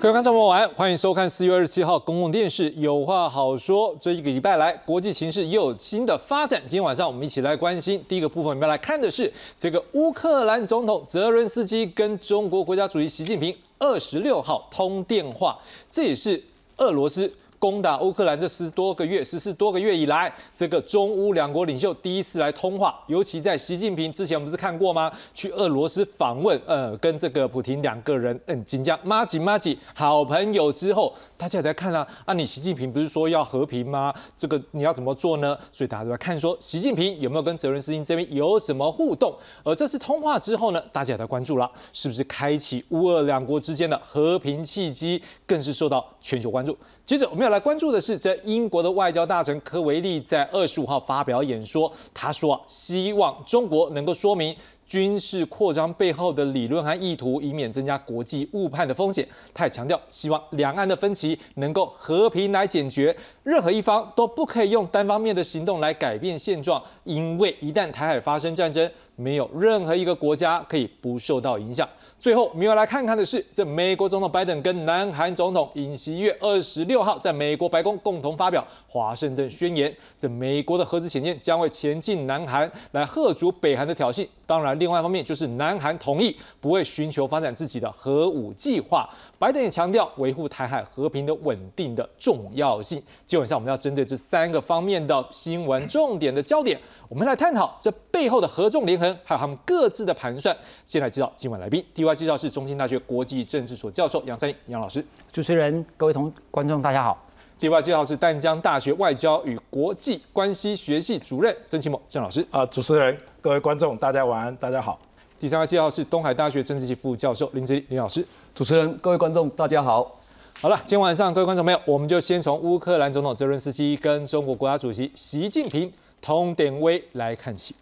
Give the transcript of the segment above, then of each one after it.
各位观众朋友，晚安，欢迎收看四月二十七号公共电视《有话好说》。这一个礼拜来，国际形势又有新的发展。今天晚上我们一起来关心第一个部分，我们要来看的是这个乌克兰总统泽伦斯基跟中国国家主席习近平二十六号通电话，这也是俄罗斯。攻打乌克兰这十多个月、十四多个月以来，这个中乌两国领袖第一次来通话，尤其在习近平之前不是看过吗？去俄罗斯访问，呃，跟这个普京两个人，嗯，紧张，妈吉妈吉，好朋友之后，大家也在看啊，啊，你习近平不是说要和平吗？这个你要怎么做呢？所以大家都在看说，习近平有没有跟泽伦斯基这边有什么互动？而这次通话之后呢，大家也在关注了，是不是开启乌俄两国之间的和平契机，更是受到全球关注。接着我们要来关注的是，在英国的外交大臣科维利在二十五号发表演说，他说希望中国能够说明军事扩张背后的理论和意图，以免增加国际误判的风险。他也强调，希望两岸的分歧能够和平来解决，任何一方都不可以用单方面的行动来改变现状，因为一旦台海发生战争，没有任何一个国家可以不受到影响。最后，我们要来看看的是，这美国总统拜登跟南韩总统尹锡悦二十六号在美国白宫共同发表华盛顿宣言。这美国的核子潜舰将会前进南韩，来吓阻北韩的挑衅。当然，另外一方面就是南韩同意不会寻求发展自己的核武计划。拜登也强调维护台海和平的稳定的重要性。基本上，我们要针对这三个方面的新闻重点的焦点，我们来探讨这背后的合纵连横，还有他们各自的盘算。先来介绍今晚来宾，第位介绍是中兴大学国际政治所教授杨三杨老师。主持人、各位同观众，大家好。第二位介绍是淡江大学外交与国际关系学系主任曾启谋郑老师。啊，主持人、各位观众，大家晚安，大家好。第三位介绍是东海大学政治系副教授林志林老师。主持人、各位观众，大家好。好了，今天晚上各位观众朋友，我们就先从乌克兰总统泽伦斯基跟中国国家主席习近平通电威来看起。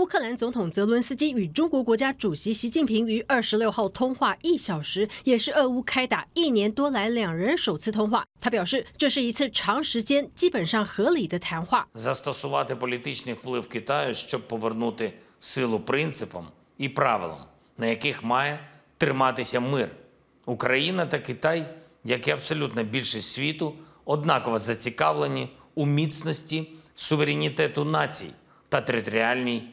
乌克兰总统泽伦斯基与中国国家主席习近平于二十六号通话一小时，也是俄乌开打一年多来两人首次通话。他表示，这是一次长时间基本上合理的谈话。Застосувати політичний вплив Китаю, щоб повернути силу принципам і правилам, на яких має триматися мир. Україна та Китай, як і абсолютна більшість світу, однаково зацікавлені у міцності суверенітету націй та територіальній цілісності.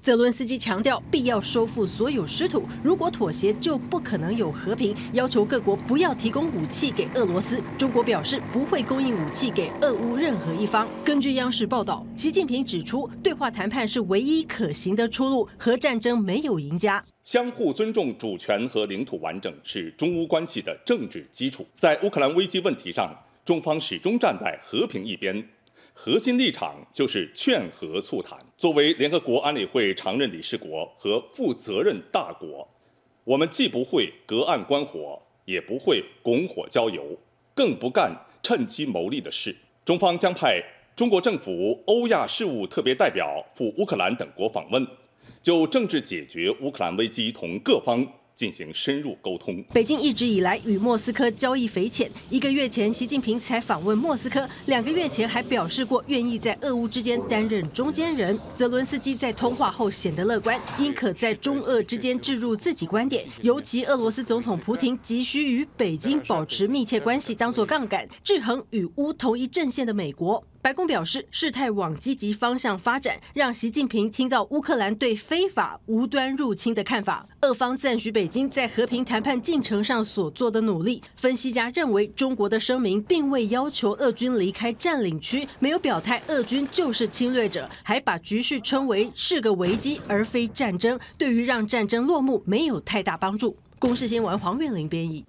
泽伦斯基强调必要收复所有失土，如果妥协就不可能有和平，要求各国不要提供武器给俄罗斯。中国表示不会供应武器给俄乌任何一方。根据央视报道，习近平指出，对话谈判是唯一可行的出路，核战争没有赢家。相互尊重主权和领土完整是中乌关系的政治基础。在乌克兰危机问题上，中方始终站在和平一边。核心立场就是劝和促谈。作为联合国安理会常任理事国和负责任大国，我们既不会隔岸观火，也不会拱火浇油，更不干趁机谋利的事。中方将派中国政府欧亚事务特别代表赴乌克兰等国访问，就政治解决乌克兰危机同各方。进行深入沟通。北京一直以来与莫斯科交易匪浅。一个月前，习近平才访问莫斯科；两个月前还表示过愿意在俄乌之间担任中间人。泽伦斯基在通话后显得乐观，因可在中俄之间置入自己观点。尤其俄罗斯总统普京急需与北京保持密切关系，当作杠杆，制衡与乌同一阵线的美国。白宫表示，事态往积极方向发展，让习近平听到乌克兰对非法无端入侵的看法。俄方赞许北京在和平谈判进程上所做的努力。分析家认为，中国的声明并未要求俄军离开占领区，没有表态俄军就是侵略者，还把局势称为是个危机而非战争，对于让战争落幕没有太大帮助。公视新闻黄月玲编译。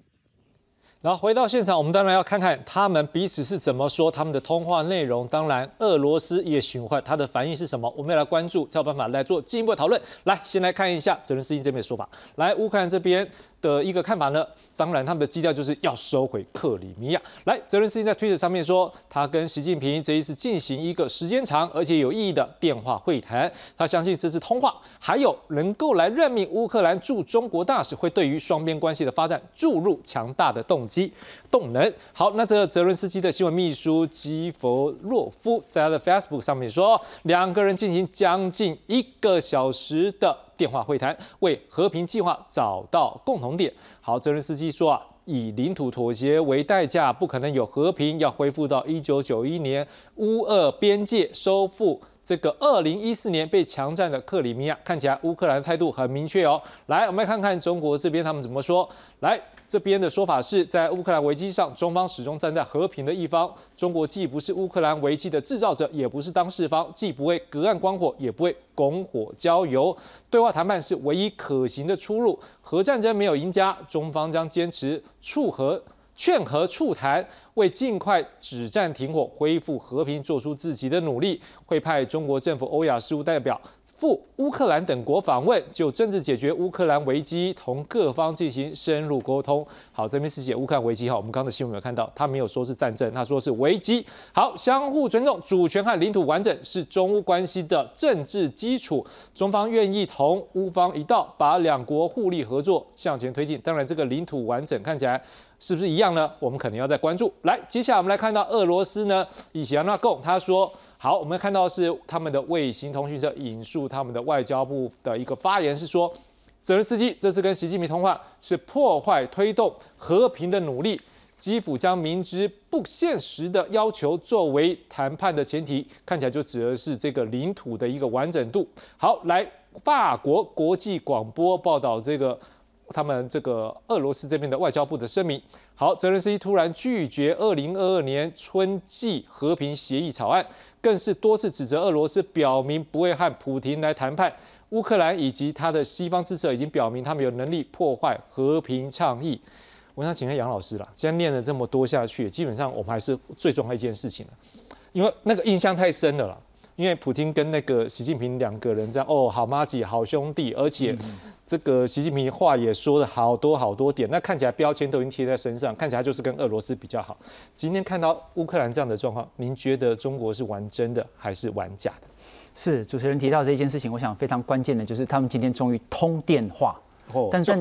然后回到现场，我们当然要看看他们彼此是怎么说他们的通话内容。当然，俄罗斯也询问他的反应是什么，我们要来关注，才有办法来做进一步的讨论。来，先来看一下泽连斯基这边的说法。来，乌克兰这边。的一个看法呢，当然他们的基调就是要收回克里米亚。来，泽连斯基在推特上面说，他跟习近平这一次进行一个时间长而且有意义的电话会谈。他相信这次通话还有能够来任命乌克兰驻中国大使，会对于双边关系的发展注入强大的动机动能。好，那这个泽伦斯基的新闻秘书基弗洛夫在他的 Facebook 上面说，两个人进行将近一个小时的电话会谈，为和平计划找到共同点。好，泽连斯基说啊。以领土妥协为代价，不可能有和平。要恢复到一九九一年乌俄边界，收复这个二零一四年被强占的克里米亚。看起来乌克兰态度很明确哦。来，我们来看看中国这边他们怎么说。来。这边的说法是在乌克兰危机上，中方始终站在和平的一方。中国既不是乌克兰危机的制造者，也不是当事方，既不会隔岸观火，也不会拱火浇油。对话谈判是唯一可行的出路。核战争没有赢家，中方将坚持促和、劝和促谈，为尽快止战停火、恢复和平做出自己的努力。会派中国政府欧亚事务代表。赴乌克兰等国访问，就政治解决乌克兰危机，同各方进行深入沟通。好，这边是写乌克兰危机哈，我们刚刚的新闻有看到，他没有说是战争，他说是危机。好，相互尊重主权和领土完整是中乌关系的政治基础，中方愿意同乌方一道，把两国互利合作向前推进。当然，这个领土完整看起来。是不是一样呢？我们可能要再关注。来，接下来我们来看到俄罗斯呢，以前那贡他说，好，我们看到是他们的卫星通讯社引述他们的外交部的一个发言是说，泽连斯基这次跟习近平通话是破坏推动和平的努力，基辅将明知不现实的要求作为谈判的前提，看起来就指的是这个领土的一个完整度。好，来，法国国际广播报道这个。他们这个俄罗斯这边的外交部的声明，好，泽连斯基突然拒绝二零二二年春季和平协议草案，更是多次指责俄罗斯表明不会和普京来谈判。乌克兰以及他的西方支持已经表明他们有能力破坏和平倡议。我想请问杨老师了，现在念了这么多下去，基本上我们还是最重要一件事情了，因为那个印象太深了了。因为普京跟那个习近平两个人这样哦，好妈姐，好兄弟，而且这个习近平话也说了好多好多点，那看起来标签都已经贴在身上，看起来就是跟俄罗斯比较好。今天看到乌克兰这样的状况，您觉得中国是玩真的还是玩假的？是主持人提到这一件事情，我想非常关键的就是他们今天终于通电话。但是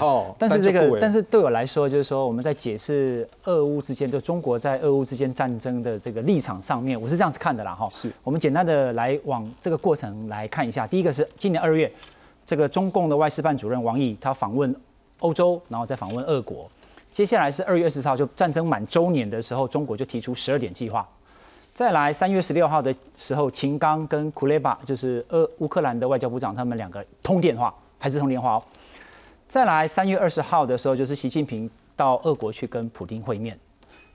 哦，但是 这个，但是对我来说，就是说我们在解释俄乌之间，就中国在俄乌之间战争的这个立场上面，我是这样子看的啦，哈。是我们简单的来往这个过程来看一下。第一个是今年二月，这个中共的外事办主任王毅他访问欧洲，然后再访问俄国。接下来是二月二十号，就战争满周年的时候，中国就提出十二点计划。再来三月十六号的时候，秦刚跟库列巴，就是俄乌克兰的外交部长，他们两个通电话，还是通电话哦。再来三月二十号的时候，就是习近平到俄国去跟普京会面。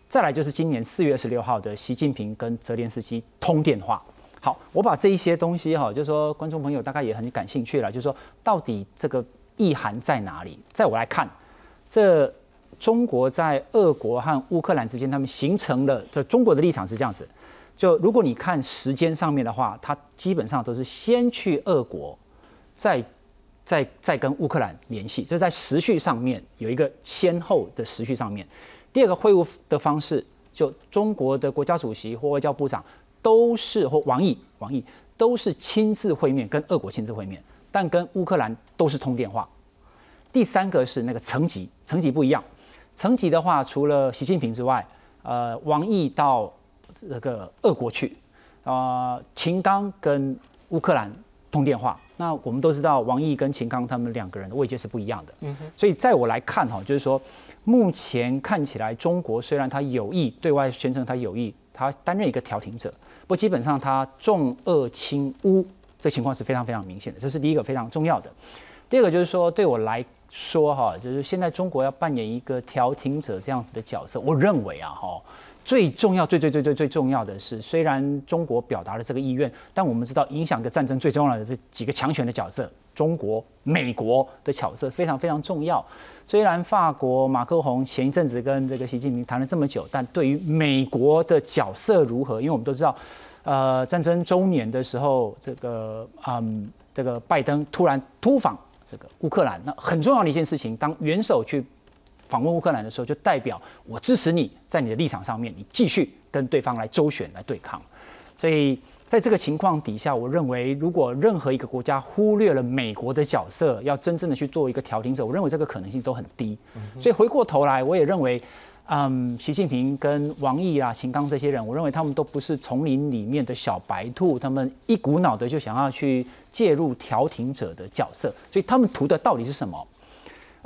再来就是今年四月二十六号的习近平跟泽连斯基通电话。好，我把这一些东西哈，就是说观众朋友大概也很感兴趣了，就是说到底这个意涵在哪里？在我来看，这中国在俄国和乌克兰之间，他们形成的这中国的立场是这样子：就如果你看时间上面的话，它基本上都是先去俄国，再。在在跟乌克兰联系，这在时序上面有一个先后的时序上面。第二个会晤的方式，就中国的国家主席或外交部长都是或王毅，王毅都是亲自会面，跟俄国亲自会面，但跟乌克兰都是通电话。第三个是那个层级，层级不一样。层级的话，除了习近平之外，呃，王毅到那个俄国去，啊，秦刚跟乌克兰通电话。那我们都知道，王毅跟秦刚他们两个人的位阶是不一样的。嗯哼。所以在我来看哈，就是说，目前看起来，中国虽然他有意对外宣称他有意，他担任一个调停者，不基本上他重恶轻污，这情况是非常非常明显的。这是第一个非常重要的。第二个就是说，对我来说哈，就是现在中国要扮演一个调停者这样子的角色，我认为啊哈。最重要、最最最最最重要的是，虽然中国表达了这个意愿，但我们知道，影响个战争最重要的这几个强权的角色，中国、美国的角色非常非常重要。虽然法国马克宏前一阵子跟这个习近平谈了这么久，但对于美国的角色如何？因为我们都知道，呃，战争周年的时候，这个嗯，这个拜登突然突访这个乌克兰，那很重要的一件事情，当元首去。访问乌克兰的时候，就代表我支持你在你的立场上面，你继续跟对方来周旋来对抗。所以在这个情况底下，我认为如果任何一个国家忽略了美国的角色，要真正的去做一个调停者，我认为这个可能性都很低。所以回过头来，我也认为。嗯，习近平跟王毅啊、秦刚这些人，我认为他们都不是丛林里面的小白兔，他们一股脑的就想要去介入调停者的角色，所以他们图的到底是什么？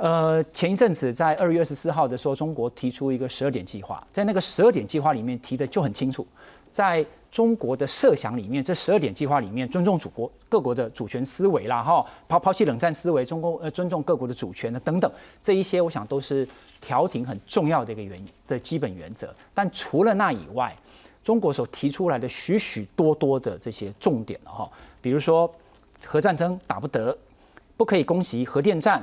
呃，前一阵子在二月二十四号的时候，中国提出一个十二点计划，在那个十二点计划里面提的就很清楚，在中国的设想里面，这十二点计划里面尊重祖国各国的主权思维啦，哈，抛抛弃冷战思维，中国呃尊重各国的主权的等等，这一些我想都是。调停很重要的一个原的基本原则，但除了那以外，中国所提出来的许许多多的这些重点了哈，比如说核战争打不得，不可以攻击核电站，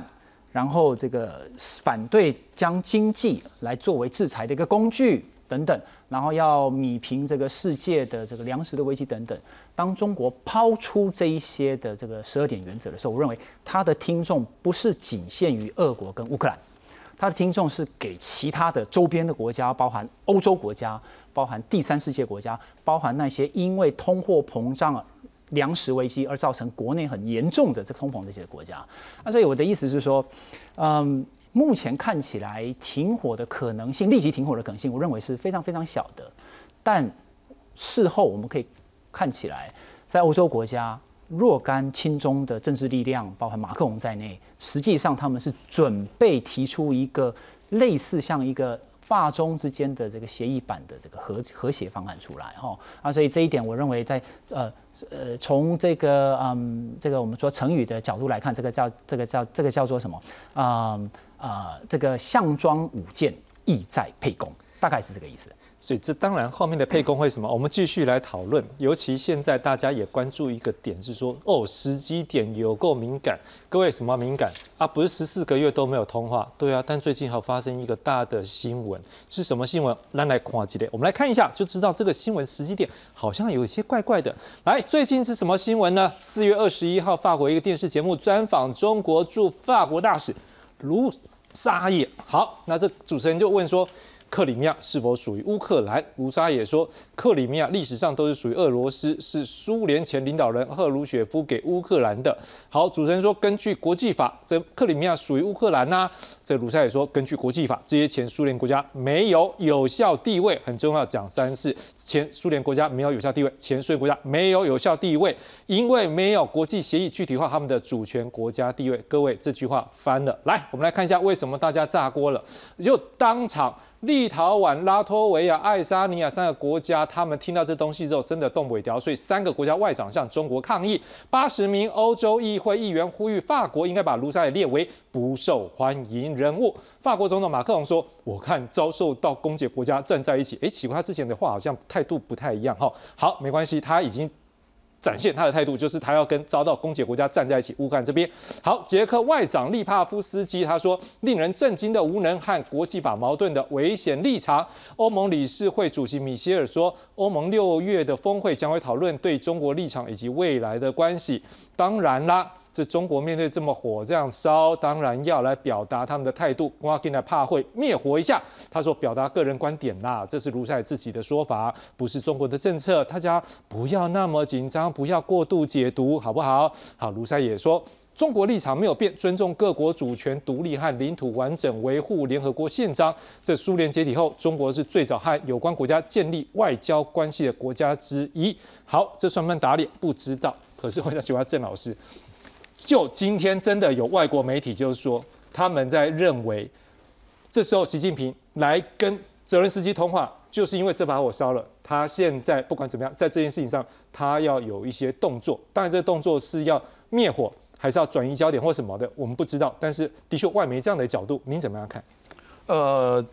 然后这个反对将经济来作为制裁的一个工具等等，然后要米平这个世界的这个粮食的危机等等。当中国抛出这一些的这个十二点原则的时候，我认为他的听众不是仅限于俄国跟乌克兰。他的听众是给其他的周边的国家，包含欧洲国家，包含第三世界国家，包含那些因为通货膨胀、粮食危机而造成国内很严重的这个通膨的这些国家。那所以我的意思是说，嗯，目前看起来停火的可能性，立即停火的可能性，我认为是非常非常小的。但事后我们可以看起来，在欧洲国家。若干亲中的政治力量，包含马克龙在内，实际上他们是准备提出一个类似像一个法中之间的这个协议版的这个和和谐方案出来，哈啊，所以这一点我认为在呃呃从这个嗯这个我们说成语的角度来看，这个叫这个叫这个叫做什么啊啊这个项庄舞剑，意在沛公，大概是这个意思。所以这当然后面的配工会什么，我们继续来讨论。尤其现在大家也关注一个点是说，哦，时机点有够敏感。各位什么敏感啊？不是十四个月都没有通话，对啊。但最近还发生一个大的新闻，是什么新闻？来来看几列，我们来看一下就知道这个新闻时机点好像有一些怪怪的。来，最近是什么新闻呢？四月二十一号，法国一个电视节目专访中国驻法国大使卢沙野。好，那这主持人就问说。克里米亚是否属于乌克兰？卢沙也说，克里米亚历史上都是属于俄罗斯，是苏联前领导人赫鲁雪夫给乌克兰的。好，主持人说，根据国际法，这克里米亚属于乌克兰呐。这卢沙也说，根据国际法，这些前苏联国家没有有效地位，很重要，讲三次，前苏联国家没有有效地位，前苏联国家没有有效地位，因为没有国际协议具体化他们的主权国家地位。各位，这句话翻了，来，我们来看一下为什么大家炸锅了，就当场。立陶宛、拉脱维亚、爱沙尼亚三个国家，他们听到这东西之后，真的动不了。所以三个国家外长向中国抗议。八十名欧洲议会议员呼吁法国应该把卢沙野列为不受欢迎人物。法国总统马克龙说：“我看遭受到攻击国家站在一起。”哎，奇怪，他之前的话好像态度不太一样哈。好，没关系，他已经。展现他的态度，就是他要跟遭到攻击国家站在一起。乌克兰这边，好，捷克外长利帕夫斯基他说，令人震惊的无能和国际法矛盾的危险立场。欧盟理事会主席米歇尔说，欧盟六月的峰会将会讨论对中国立场以及未来的关系。当然啦。这中国面对这么火这样烧，当然要来表达他们的态度。瓜金来怕会灭火一下，他说表达个人观点啦，这是卢塞自己的说法，不是中国的政策。大家不要那么紧张，不要过度解读，好不好？好，卢塞也说，中国立场没有变，尊重各国主权独立和领土完整，维护联合国宪章。这苏联解体后，中国是最早和有关国家建立外交关系的国家之一。好，这算不算打脸？不知道。可是我想喜欢郑老师。就今天真的有外国媒体就是说，他们在认为，这时候习近平来跟泽连斯基通话，就是因为这把火烧了。他现在不管怎么样，在这件事情上，他要有一些动作。当然，这个动作是要灭火，还是要转移焦点或什么的，我们不知道。但是，的确，外媒这样的角度，您怎么样看？呃，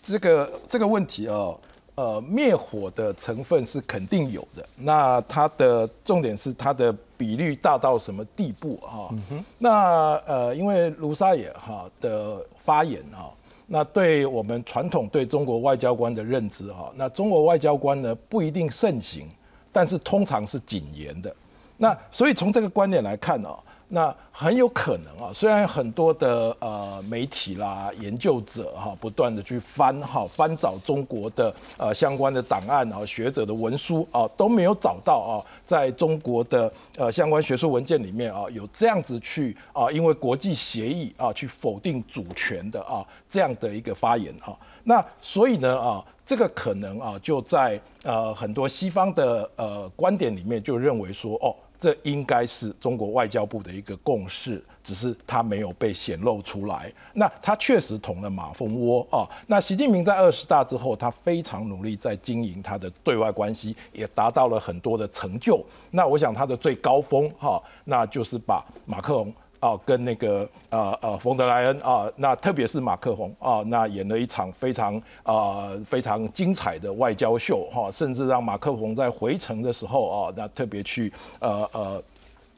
这个这个问题啊。呃，灭火的成分是肯定有的，那它的重点是它的比率大到什么地步啊？那呃，因为卢沙野哈的发言哈，那对我们传统对中国外交官的认知哈，那中国外交官呢不一定盛行，但是通常是谨言的。那所以从这个观点来看呢，那很有可能啊，虽然很多的呃媒体啦、研究者哈，不断的去翻哈翻找中国的呃相关的档案啊、学者的文书啊，都没有找到啊，在中国的呃相关学术文件里面啊，有这样子去啊，因为国际协议啊，去否定主权的啊这样的一个发言啊。那所以呢啊，这个可能啊，就在呃很多西方的呃观点里面就认为说哦。这应该是中国外交部的一个共识，只是它没有被显露出来。那他确实捅了马蜂窝啊。那习近平在二十大之后，他非常努力在经营他的对外关系，也达到了很多的成就。那我想他的最高峰哈，那就是把马克龙。啊，跟那个呃呃冯德莱恩啊，那特别是马克宏啊，那演了一场非常啊非常精彩的外交秀哈，甚至让马克宏在回程的时候啊，那特别去呃呃。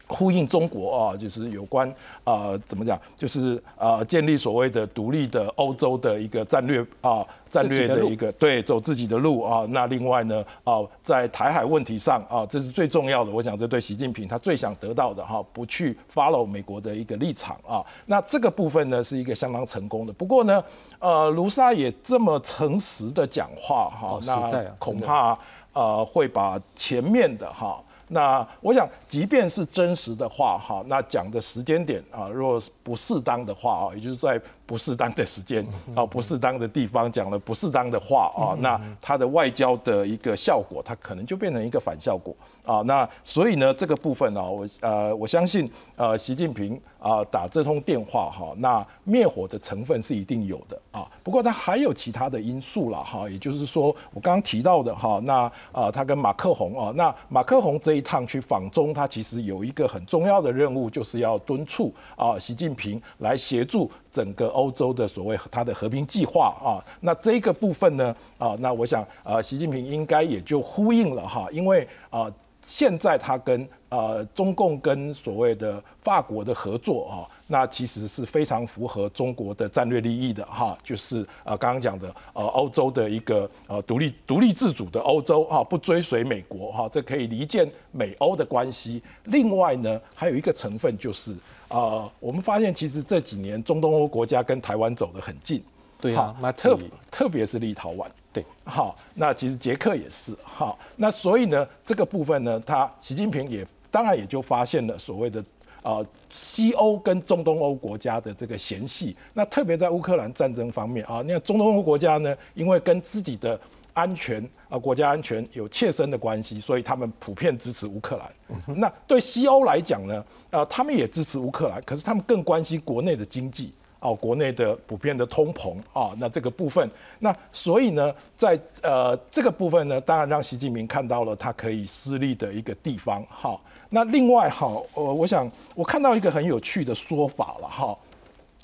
呼应中国啊，就是有关啊，怎么讲？就是啊，建立所谓的独立的欧洲的一个战略啊，战略的一个对，走自己的路啊。那另外呢啊，在台海问题上啊，这是最重要的。我想这对习近平他最想得到的哈，不去 follow 美国的一个立场啊。那这个部分呢，是一个相当成功的。不过呢，呃，卢沙也这么诚实的讲话哈，那恐怕呃会把前面的哈。那我想，即便是真实的话，哈，那讲的时间点啊，如果不适当的话啊，也就是在。不适当的时间啊，不适当的地方讲了不适当的话啊，那它的外交的一个效果，它可能就变成一个反效果啊。那所以呢，这个部分呢，我呃我相信呃，习近平啊打这通电话哈，那灭火的成分是一定有的啊。不过它还有其他的因素了哈，也就是说我刚刚提到的哈，那啊他跟马克宏啊，那马克宏这一趟去访中，他其实有一个很重要的任务，就是要敦促啊习近平来协助。整个欧洲的所谓它的和平计划啊，那这个部分呢啊，那我想啊，习近平应该也就呼应了哈，因为啊，现在他跟呃中共跟所谓的法国的合作啊，那其实是非常符合中国的战略利益的哈，就是啊刚刚讲的呃欧洲的一个呃独立独立自主的欧洲哈，不追随美国哈，这可以离间美欧的关系。另外呢，还有一个成分就是。啊，我们发现其实这几年中东欧国家跟台湾走得很近，对啊，特特别是立陶宛，对，好，那其实捷克也是，好，那所以呢，这个部分呢，他习近平也当然也就发现了所谓的啊西欧跟中东欧国家的这个嫌隙，那特别在乌克兰战争方面啊，那中东欧国家呢，因为跟自己的安全啊，国家安全有切身的关系，所以他们普遍支持乌克兰。那对西欧来讲呢，啊，他们也支持乌克兰，可是他们更关心国内的经济哦，国内的普遍的通膨啊，那这个部分，那所以呢，在呃这个部分呢，当然让习近平看到了他可以私利的一个地方。好，那另外哈，呃，我想我看到一个很有趣的说法了哈，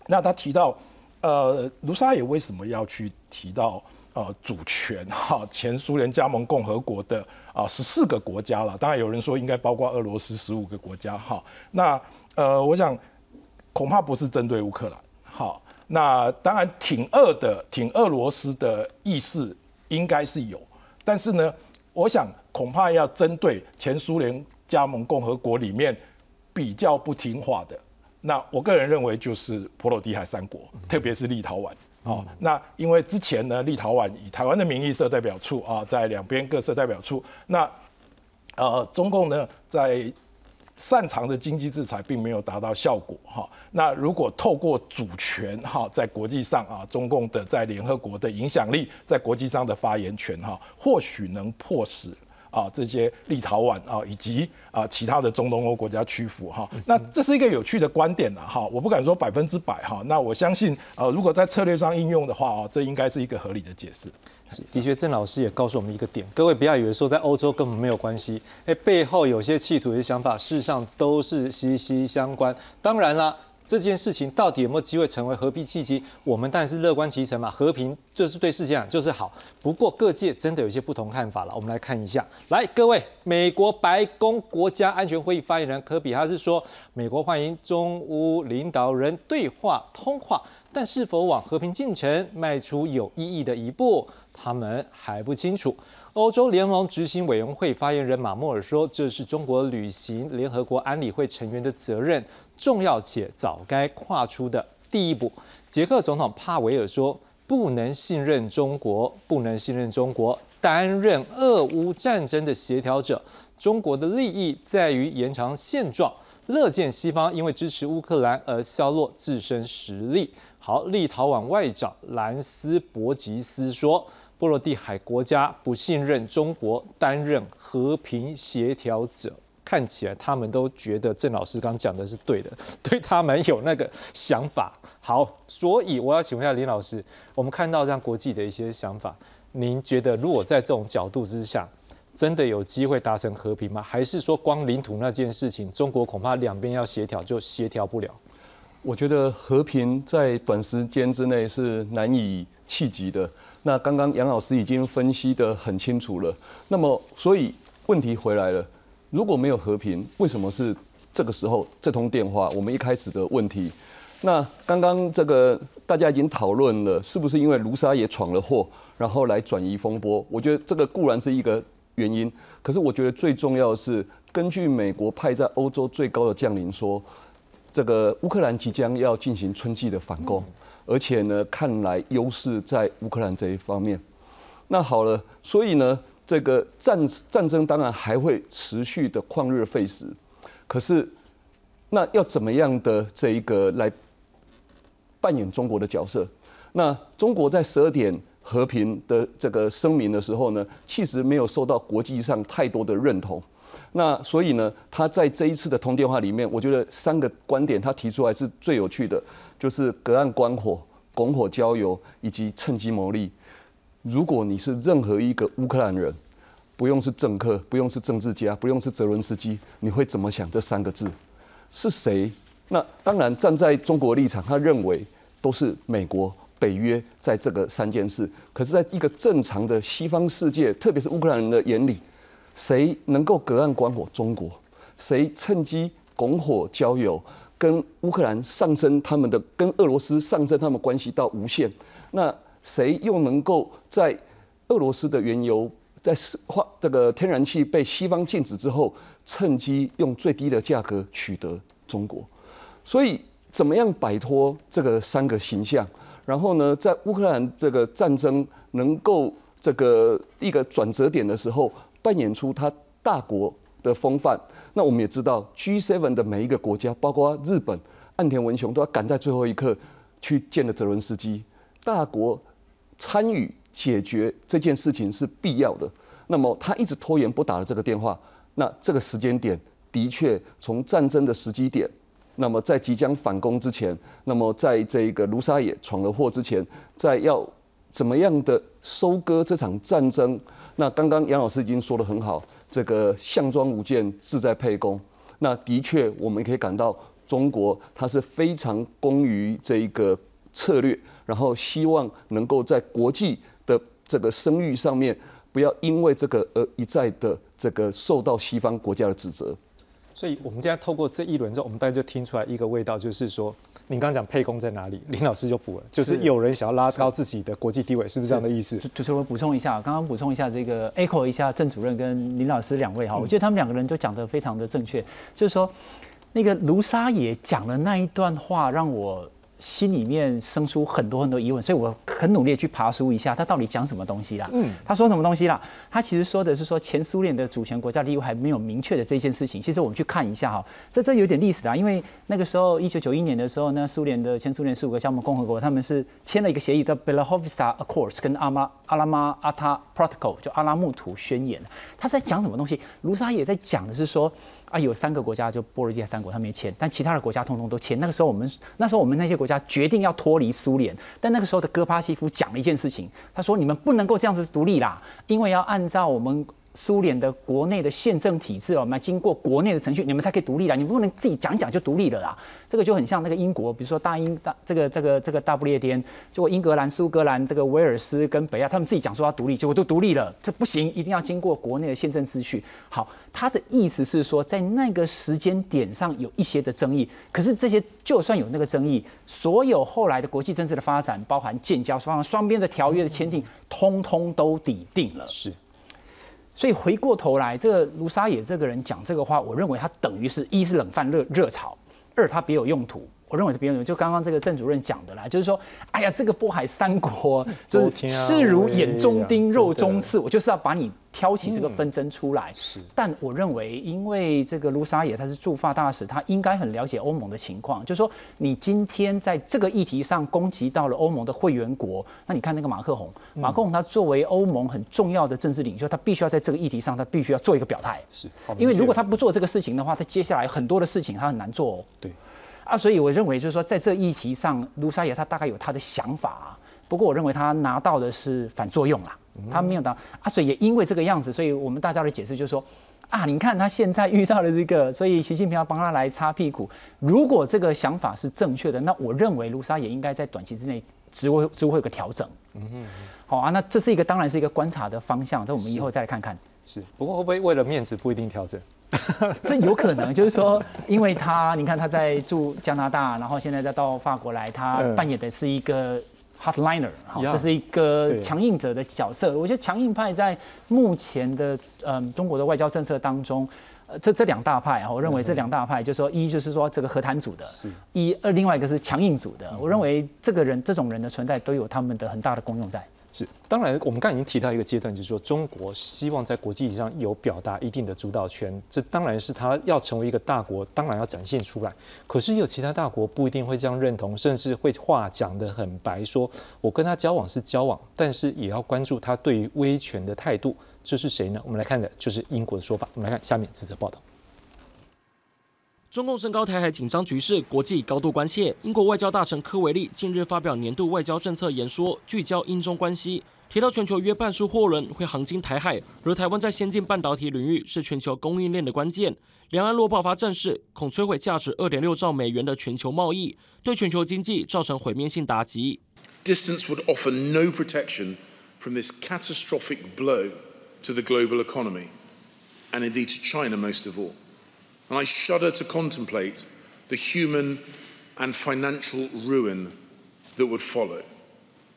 那他提到，呃，卢沙也为什么要去提到？呃，主权哈，前苏联加盟共和国的啊十四个国家了，当然有人说应该包括俄罗斯十五个国家哈。那呃，我想恐怕不是针对乌克兰，好，那当然挺俄的，挺俄罗斯的意思应该是有，但是呢，我想恐怕要针对前苏联加盟共和国里面比较不听话的，那我个人认为就是波罗的海三国，特别是立陶宛。哦，那因为之前呢，立陶宛以台湾的名义设代表处啊，在两边各设代表处。那呃，中共呢，在擅长的经济制裁并没有达到效果哈。那如果透过主权哈，在国际上啊，中共的在联合国的影响力，在国际上的发言权哈，或许能迫使。啊，这些立陶宛啊，以及啊其他的中东欧国家屈服哈，那这是一个有趣的观点了哈，我不敢说百分之百哈，那我相信呃，如果在策略上应用的话啊，这应该是一个合理的解释。的确，郑老师也告诉我们一个点，各位不要以为说在欧洲根本没有关系，哎，背后有些企图、有些想法，事实上都是息息相关。当然了。这件事情到底有没有机会成为和平契机？我们当然是乐观其成嘛。和平就是对世界就是好。不过各界真的有一些不同看法了。我们来看一下，来各位，美国白宫国家安全会议发言人科比他是说，美国欢迎中乌领导人对话通话，但是否往和平进程迈出有意义的一步，他们还不清楚。欧洲联盟执行委员会发言人马莫尔说：“这是中国履行联合国安理会成员的责任，重要且早该跨出的第一步。”捷克总统帕维尔说：“不能信任中国，不能信任中国担任俄乌战争的协调者。中国的利益在于延长现状，乐见西方因为支持乌克兰而削弱自身实力。”好，立陶宛外长兰斯伯吉斯说。波罗的海国家不信任中国担任和平协调者，看起来他们都觉得郑老师刚讲的是对的，对他们有那个想法。好，所以我要请问一下林老师，我们看到这样国际的一些想法，您觉得如果在这种角度之下，真的有机会达成和平吗？还是说光领土那件事情，中国恐怕两边要协调就协调不了？我觉得和平在短时间之内是难以企及的。那刚刚杨老师已经分析得很清楚了。那么，所以问题回来了：如果没有和平，为什么是这个时候这通电话？我们一开始的问题。那刚刚这个大家已经讨论了，是不是因为卢沙也闯了祸，然后来转移风波？我觉得这个固然是一个原因，可是我觉得最重要的是，根据美国派在欧洲最高的将领说，这个乌克兰即将要进行春季的反攻。而且呢，看来优势在乌克兰这一方面。那好了，所以呢，这个战战争当然还会持续的旷日费时。可是，那要怎么样的这一个来扮演中国的角色？那中国在十二点和平的这个声明的时候呢，其实没有受到国际上太多的认同。那所以呢，他在这一次的通电话里面，我觉得三个观点他提出来是最有趣的。就是隔岸观火、拱火交友以及趁机牟利。如果你是任何一个乌克兰人，不用是政客，不用是政治家，不用是泽伦斯基，你会怎么想这三个字？是谁？那当然站在中国立场，他认为都是美国、北约在这个三件事。可是，在一个正常的西方世界，特别是乌克兰人的眼里，谁能够隔岸观火？中国。谁趁机拱火交友？跟乌克兰上升他们的，跟俄罗斯上升他们关系到无限，那谁又能够在俄罗斯的原油在化这个天然气被西方禁止之后，趁机用最低的价格取得中国？所以怎么样摆脱这个三个形象？然后呢，在乌克兰这个战争能够这个一个转折点的时候，扮演出他大国。的风范，那我们也知道，G7 的每一个国家，包括日本，岸田文雄都要赶在最后一刻去见了泽伦斯基。大国参与解决这件事情是必要的。那么他一直拖延不打了这个电话，那这个时间点的确从战争的时机点，那么在即将反攻之前，那么在这个卢沙野闯了祸之前，在要怎么样的收割这场战争？那刚刚杨老师已经说的很好。这个项庄舞剑，志在沛公。那的确，我们可以感到中国它是非常功于这一个策略，然后希望能够在国际的这个声誉上面，不要因为这个而一再的这个受到西方国家的指责。所以，我们今天透过这一轮之后，我们大家就听出来一个味道，就是说。您刚刚讲沛公在哪里？林老师就补了，就是有人想要拉高自己的国际地位，是不是这样的意思？就是我补充一下，刚刚补充一下这个 echo 一下郑主任跟林老师两位哈，我觉得他们两个人都讲得非常的正确，就是说那个卢沙野讲的那一段话让我。心里面生出很多很多疑问，所以我很努力去爬书一下，他到底讲什么东西啦？嗯，他说什么东西啦？他其实说的是说前苏联的主权国家利益还没有明确的这件事情。其实我们去看一下哈，这这有点历史啦，因为那个时候一九九一年的时候呢，苏联的前苏联十五个项目共和国，他们是签了一个协议叫 Belohovska Accords，跟阿妈阿拉马阿塔 Protocol，就阿拉木图宣言。他在讲什么东西？卢沙也在讲的是说。啊，有三个国家就波罗的海三国，他没签，但其他的国家通通都签。那个时候我们那时候我们那些国家决定要脱离苏联，但那个时候的戈巴西夫讲了一件事情，他说：“你们不能够这样子独立啦，因为要按照我们。”苏联的国内的宪政体制哦，我们经过国内的程序，你们才可以独立啦。你不能自己讲讲就独立了啦。这个就很像那个英国，比如说大英大这个这个这个大不列颠，就英格兰、苏格兰、这个威尔斯跟北亚，他们自己讲说要独立，结果都独立了。这不行，一定要经过国内的宪政秩序。好，他的意思是说，在那个时间点上有一些的争议，可是这些就算有那个争议，所有后来的国际政治的发展，包含建交双方双边的条约的签订，通通都抵定了。是。所以回过头来，这个卢沙野这个人讲这个话，我认为他等于是一是冷饭热热炒，二他别有用途。我认为是别人就刚刚这个郑主任讲的啦，就是说，哎呀，这个波海三国 就是视如眼中钉、肉中刺，我就是要把你挑起这个纷争出来。是，但我认为，因为这个卢沙野他是驻法大使，他应该很了解欧盟的情况，就是说，你今天在这个议题上攻击到了欧盟的会员国，那你看那个马克宏，马克宏他作为欧盟很重要的政治领袖，他必须要在这个议题上，他必须要做一个表态。是，因为如果他不做这个事情的话，他接下来很多的事情他很难做。哦。对。啊，所以我认为就是说，在这议题上，卢沙野他大概有他的想法，不过我认为他拿到的是反作用啦，他没有拿啊，所以也因为这个样子，所以我们大家的解释就是说，啊，你看他现在遇到了这个，所以习近平要帮他来擦屁股。如果这个想法是正确的，那我认为卢沙野应该在短期之内职位职位会有个调整。嗯哼，好啊，那这是一个当然是一个观察的方向，这我们以后再来看看。是，不过会不会为了面子不一定调整？这有可能，就是说，因为他，你看他在住加拿大，然后现在再到法国来，他扮演的是一个 hotliner，好，这是一个强硬者的角色。我觉得强硬派在目前的嗯中国的外交政策当中，呃，这这两大派，我认为这两大派，就是说，一就是说这个和谈组的，一二另外一个是强硬组的。我认为这个人这种人的存在都有他们的很大的功用在。是，当然，我们刚才已经提到一个阶段，就是说中国希望在国际上有表达一定的主导权，这当然是他要成为一个大国，当然要展现出来。可是也有其他大国不一定会这样认同，甚至会话讲得很白，说我跟他交往是交往，但是也要关注他对于威权的态度。这是谁呢？我们来看的就是英国的说法。我们来看下面这则报道。中共升高台海紧张局势，国际高度关切。英国外交大臣科维利近日发表年度外交政策演说，聚焦英中关系，提到全球约半数货轮会航经台海，而台湾在先进半导体领域是全球供应链的关键。两岸若爆发战事，恐摧毁价值二点六兆美元的全球贸易，对全球经济造成毁灭性打击。Distance would offer no protection from this catastrophic blow to the global economy, and indeed to China most of all. and I shudder to contemplate the human and financial ruin that would follow.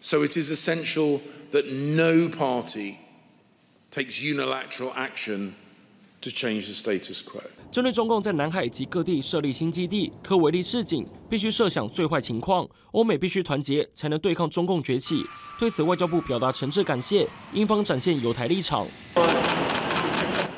So it is essential that no party takes unilateral action to change the status quo. 针对中共在南海及各地设立新基地，科维利示警，必须设想最坏情况，欧美必须团结，才能对抗中共崛起。对此，外交部表达诚挚感谢，英方展现友台立场。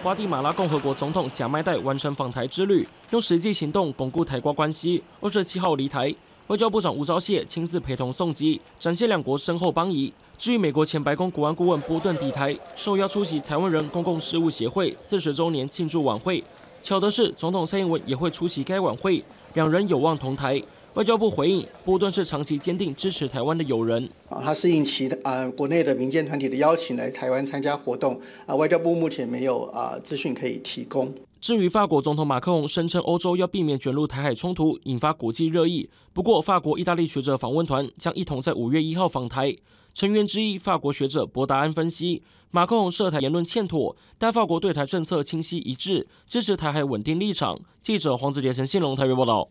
瓜地马拉共和国总统贾迈代完成访台之旅，用实际行动巩固台瓜关系。二十七号离台，外交部长吴钊燮亲自陪同送机，展现两国深厚邦谊。至于美国前白宫国安顾问波顿抵台，受邀出席台湾人公共事务协会四十周年庆祝晚会。巧的是，总统蔡英文也会出席该晚会，两人有望同台。外交部回应，波顿是长期坚定支持台湾的友人。啊，他是应其啊国内的民间团体的邀请来台湾参加活动。啊，外交部目前没有啊资讯可以提供。至于法国总统马克龙声称欧洲要避免卷入台海冲突，引发国际热议。不过，法国、意大利学者访问团将一同在五月一号访台。成员之一法国学者博达安分析，马克龙涉台言论欠妥，但法国对台政策清晰一致，支持台海稳定立场。记者黄子杰、陈信龙台北报道。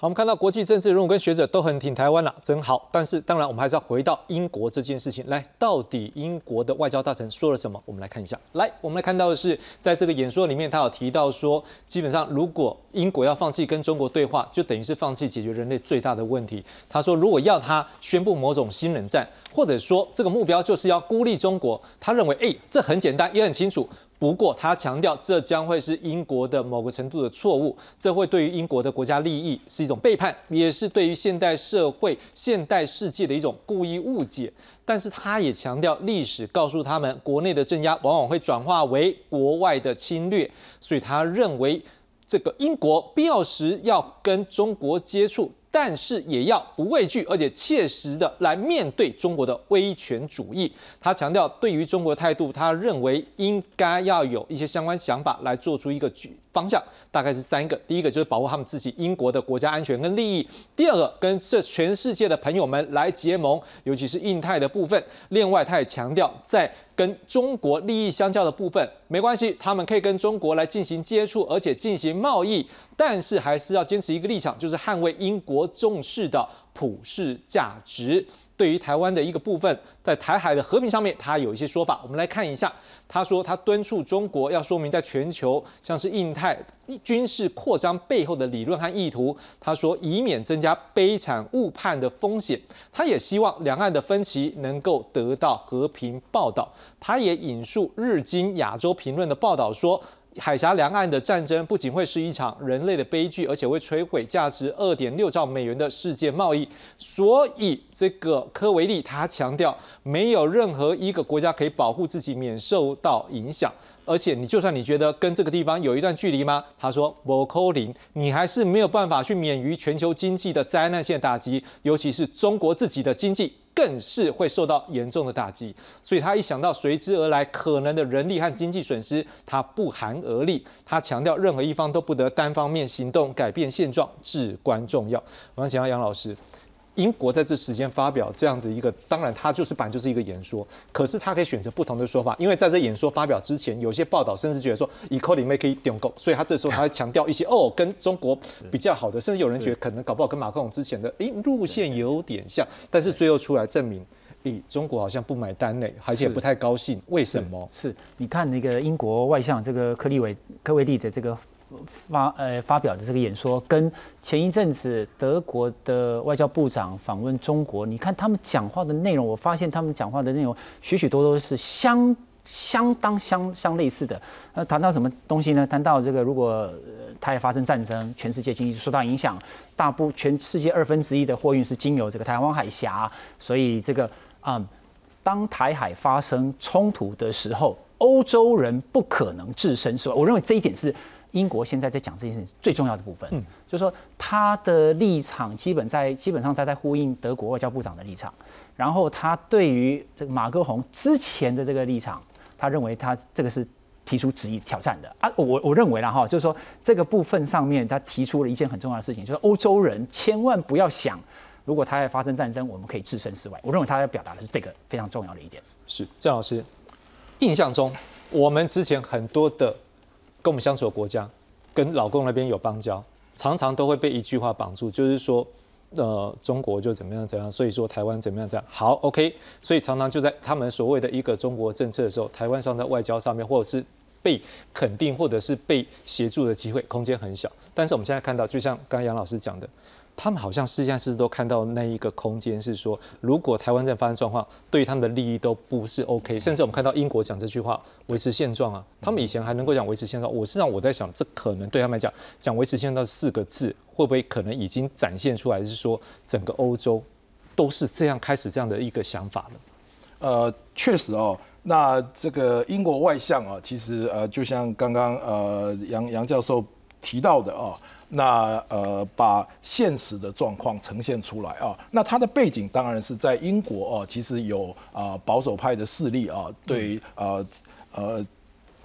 好，我们看到国际政治人物跟学者都很挺台湾了，真好。但是，当然我们还是要回到英国这件事情来，到底英国的外交大臣说了什么？我们来看一下。来，我们来看到的是，在这个演说里面，他有提到说，基本上如果英国要放弃跟中国对话，就等于是放弃解决人类最大的问题。他说，如果要他宣布某种新冷战，或者说这个目标就是要孤立中国，他认为，哎，这很简单，也很清楚。不过，他强调这将会是英国的某个程度的错误，这会对于英国的国家利益是一种背叛，也是对于现代社会、现代世界的一种故意误解。但是，他也强调，历史告诉他们，国内的镇压往往会转化为国外的侵略，所以他认为这个英国必要时要跟中国接触。但是也要不畏惧，而且切实的来面对中国的威权主义。他强调，对于中国态度，他认为应该要有一些相关想法来做出一个举方向，大概是三个。第一个就是保护他们自己英国的国家安全跟利益；第二个，跟这全世界的朋友们来结盟，尤其是印太的部分。另外，他也强调在。跟中国利益相交的部分没关系，他们可以跟中国来进行接触，而且进行贸易，但是还是要坚持一个立场，就是捍卫英国重视的。普世价值。对于台湾的一个部分，在台海的和平上面，他有一些说法。我们来看一下，他说他敦促中国要说明在全球像是印太军事扩张背后的理论和意图。他说，以免增加悲惨误判的风险。他也希望两岸的分歧能够得到和平报道。他也引述日经亚洲评论的报道说。海峡两岸的战争不仅会是一场人类的悲剧，而且会摧毁价值二点六兆美元的世界贸易。所以，这个科维利他强调，没有任何一个国家可以保护自己免受到影响。而且，你就算你觉得跟这个地方有一段距离吗？他说，不扣零，你还是没有办法去免于全球经济的灾难性打击，尤其是中国自己的经济。更是会受到严重的打击，所以他一想到随之而来可能的人力和经济损失，他不寒而栗。他强调，任何一方都不得单方面行动改变现状，至关重要。我想请教杨老师。英国在这时间发表这样子一个，当然他就是本就是一个演说，可是他可以选择不同的说法，因为在这演说发表之前，有些报道甚至觉得说以 c o d i n g make 点够，所以他这时候他会强调一些哦，跟中国比较好的，甚至有人觉得可能搞不好跟马克龙之前的诶路线有点像，但是最后出来证明，诶中国好像不买单嘞，而且不太高兴，为什么？是你看那个英国外相这个克利维克维利的这个。发呃发表的这个演说，跟前一阵子德国的外交部长访问中国，你看他们讲话的内容，我发现他们讲话的内容许许多多是相相当相相类似的。那谈到什么东西呢？谈到这个，如果台海发生战争，全世界经济受到影响，大部全世界二分之一的货运是经由这个台湾海峡，所以这个啊，当台海发生冲突的时候，欧洲人不可能置身事外。我认为这一点是。英国现在在讲这件事情最重要的部分，嗯，就是说他的立场基本在基本上他在呼应德国外交部长的立场，然后他对于这个马克宏之前的这个立场，他认为他这个是提出质疑挑战的啊，我我认为了哈，就是说这个部分上面他提出了一件很重要的事情，就是欧洲人千万不要想，如果他要发生战争，我们可以置身事外。我认为他要表达的是这个非常重要的一点。是郑老师，印象中我们之前很多的。跟我们相处的国家，跟老公那边有邦交，常常都会被一句话绑住，就是说，呃，中国就怎么样怎样，所以说台湾怎么样这样。好，OK，所以常常就在他们所谓的一个中国政策的时候，台湾上在外交上面，或者是被肯定，或者是被协助的机会空间很小。但是我们现在看到，就像刚刚杨老师讲的。他们好像事先是都看到那一个空间，是说如果台湾在发生状况，对于他们的利益都不是 OK。甚至我们看到英国讲这句话，维持现状啊，他们以前还能够讲维持现状。我实际上我在想，这可能对他们来讲，讲维持现状四个字，会不会可能已经展现出来，是说整个欧洲都是这样开始这样的一个想法了？呃，确实哦，那这个英国外相啊，其实呃，就像刚刚呃杨杨教授提到的啊。那呃，把现实的状况呈现出来啊。那它的背景当然是在英国啊，其实有啊保守派的势力啊，对呃呃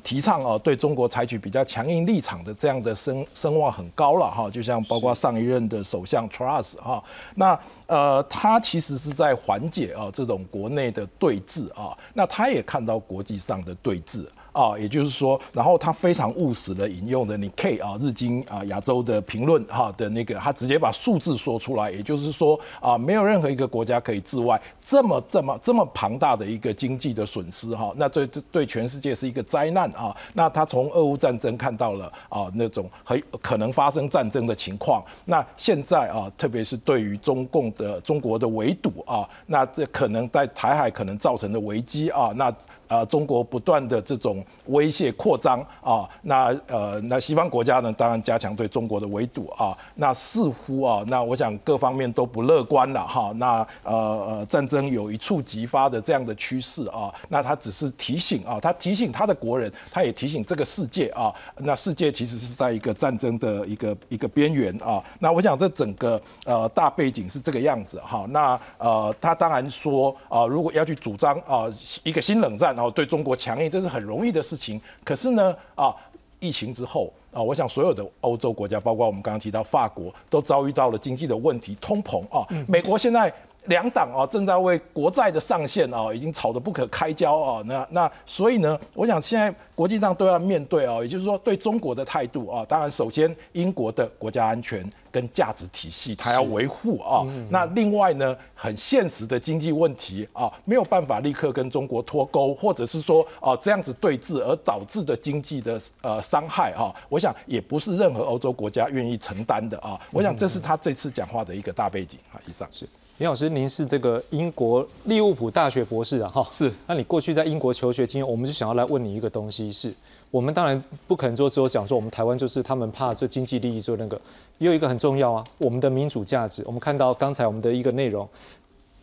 提倡啊对中国采取比较强硬立场的这样的声声望很高了哈。就像包括上一任的首相 Truss 哈，那呃他其实是在缓解啊这种国内的对峙啊。那他也看到国际上的对峙。啊，也就是说，然后他非常务实的引用的你 K 啊，日经啊亚洲的评论哈的那个，他直接把数字说出来，也就是说啊，没有任何一个国家可以自外这么这么这么庞大的一个经济的损失哈，那对对全世界是一个灾难啊。那他从俄乌战争看到了啊那种很可能发生战争的情况，那现在啊，特别是对于中共的中国的围堵啊，那这可能在台海可能造成的危机啊，那。啊，中国不断的这种威胁扩张啊，那呃，那西方国家呢，当然加强对中国的围堵啊，那似乎啊，那我想各方面都不乐观了哈，那呃呃，战争有一触即发的这样的趋势啊，那他只是提醒啊，他提醒他的国人，他也提醒这个世界啊，那世界其实是在一个战争的一个一个边缘啊，那我想这整个呃大背景是这个样子哈，那呃，他当然说啊，如果要去主张啊一个新冷战啊。哦，对中国强硬，这是很容易的事情。可是呢，啊，疫情之后啊，我想所有的欧洲国家，包括我们刚刚提到法国，都遭遇到了经济的问题，通膨啊。美国现在两党啊正在为国债的上限啊已经吵得不可开交啊，那那所以呢，我想现在国际上都要面对啊，也就是说对中国的态度啊，当然首先英国的国家安全跟价值体系它要维护啊，那另外呢，很现实的经济问题啊，没有办法立刻跟中国脱钩，或者是说啊这样子对峙而导致的经济的呃伤害啊，我想也不是任何欧洲国家愿意承担的啊，我想这是他这次讲话的一个大背景啊，以上。是。林老师，您是这个英国利物浦大学博士啊，哈，是。那你过去在英国求学经验，我们就想要来问你一个东西，是我们当然不可能说只有讲说我们台湾就是他们怕这经济利益做那个，也有一个很重要啊，我们的民主价值。我们看到刚才我们的一个内容，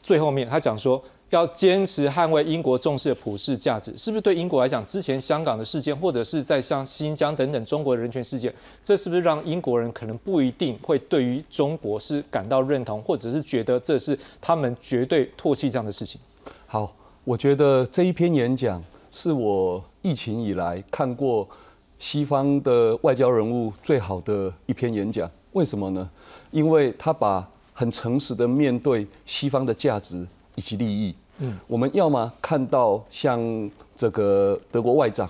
最后面他讲说。要坚持捍卫英国重视的普世价值，是不是对英国来讲，之前香港的事件，或者是在像新疆等等中国的人权事件，这是不是让英国人可能不一定会对于中国是感到认同，或者是觉得这是他们绝对唾弃这样的事情？好，我觉得这一篇演讲是我疫情以来看过西方的外交人物最好的一篇演讲。为什么呢？因为他把很诚实的面对西方的价值。以及利益，嗯，我们要么看到像这个德国外长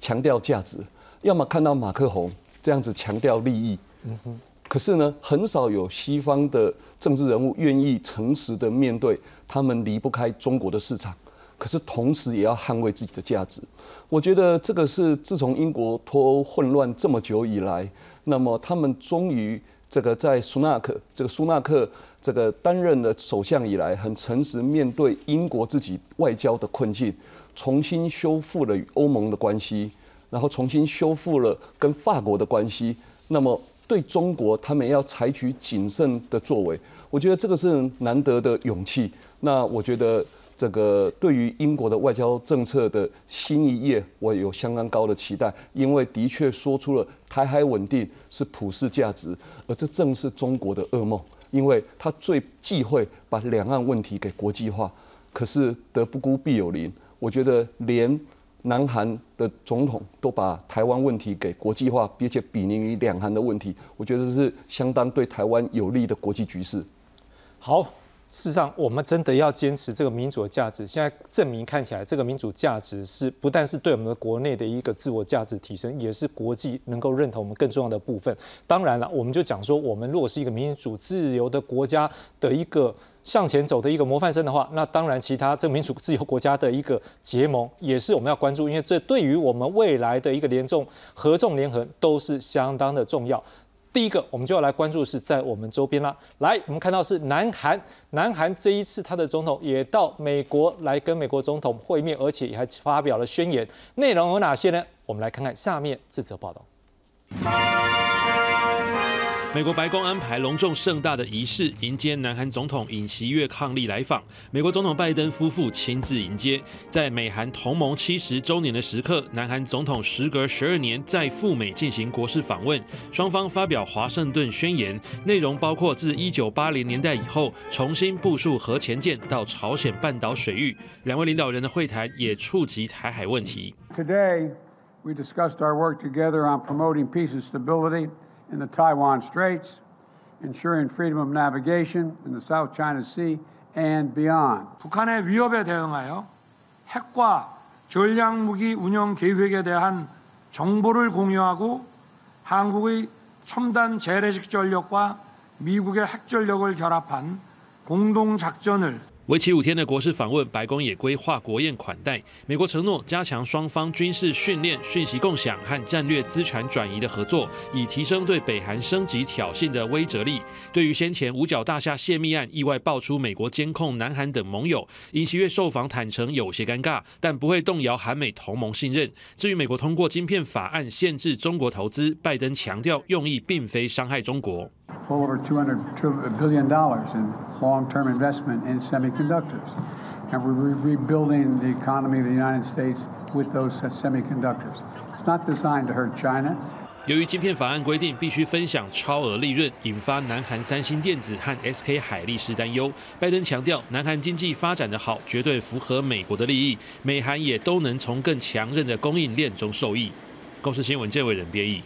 强调价值，要么看到马克宏这样子强调利益，嗯哼。可是呢，很少有西方的政治人物愿意诚实的面对他们离不开中国的市场，可是同时也要捍卫自己的价值。我觉得这个是自从英国脱欧混乱这么久以来，那么他们终于这个在苏纳克这个苏纳克。这个担任了首相以来，很诚实面对英国自己外交的困境，重新修复了与欧盟的关系，然后重新修复了跟法国的关系。那么对中国，他们要采取谨慎的作为，我觉得这个是难得的勇气。那我觉得这个对于英国的外交政策的新一页，我有相当高的期待，因为的确说出了台海稳定是普世价值，而这正是中国的噩梦。因为他最忌讳把两岸问题给国际化，可是德不孤必有邻。我觉得连南韩的总统都把台湾问题给国际化，并且比拟于两韩的问题，我觉得是相当对台湾有利的国际局势。好。事实上，我们真的要坚持这个民主的价值。现在证明看起来，这个民主价值是不但是对我们的国内的一个自我价值提升，也是国际能够认同我们更重要的部分。当然了，我们就讲说，我们如果是一个民主自由的国家的一个向前走的一个模范生的话，那当然其他这民主自由国家的一个结盟也是我们要关注，因为这对于我们未来的一个联众合纵联合都是相当的重要。第一个，我们就要来关注是在我们周边啦。来，我们看到是南韩，南韩这一次他的总统也到美国来跟美国总统会面，而且也还发表了宣言。内容有哪些呢？我们来看看下面这则报道。美国白宫安排隆重盛大的仪式迎接南韩总统尹锡悦伉俪来访，美国总统拜登夫妇亲自迎接。在美韩同盟七十周年的时刻，南韩总统时隔十二年再赴美进行国事访问，双方发表华盛顿宣言，内容包括自一九八零年代以后重新部署核潜舰到朝鲜半岛水域。两位领导人的会谈也触及台海问题。Today we discussed our work together on promoting peace and stability. In the Taiwan Straits, ensuring freedom of navigation in the South China Sea and beyond. 북한의 위협에 대응하여 핵과 전략 무기 운영 계획에 대한 정보를 공유하고 한국의 첨단 재래식 전력과 미국의 핵 전력을 결합한 공동 작전을 为期五天的国事访问，白宫也规划国宴款待。美国承诺加强双方军事训练、讯息共享和战略资产转移的合作，以提升对北韩升级挑衅的威慑力。对于先前五角大厦泄密案意外爆出美国监控南韩等盟友，尹锡悦受访坦诚有些尴尬，但不会动摇韩美同盟信任。至于美国通过晶片法案限制中国投资，拜登强调用意并非伤害中国。Well over 200 billion dollars in long-term investment in semiconductors. And we're rebuilding the economy of the United States with those semiconductors. It's not designed to hurt China. 由于晶片法案规定必须分享超额利润，引发南韩三星电子和 SK 海力士担忧。拜登强调，南韩经济发展的好，绝对符合美国的利益，美韩也都能从更强韧的供应链中受益。公司新闻这位人编译。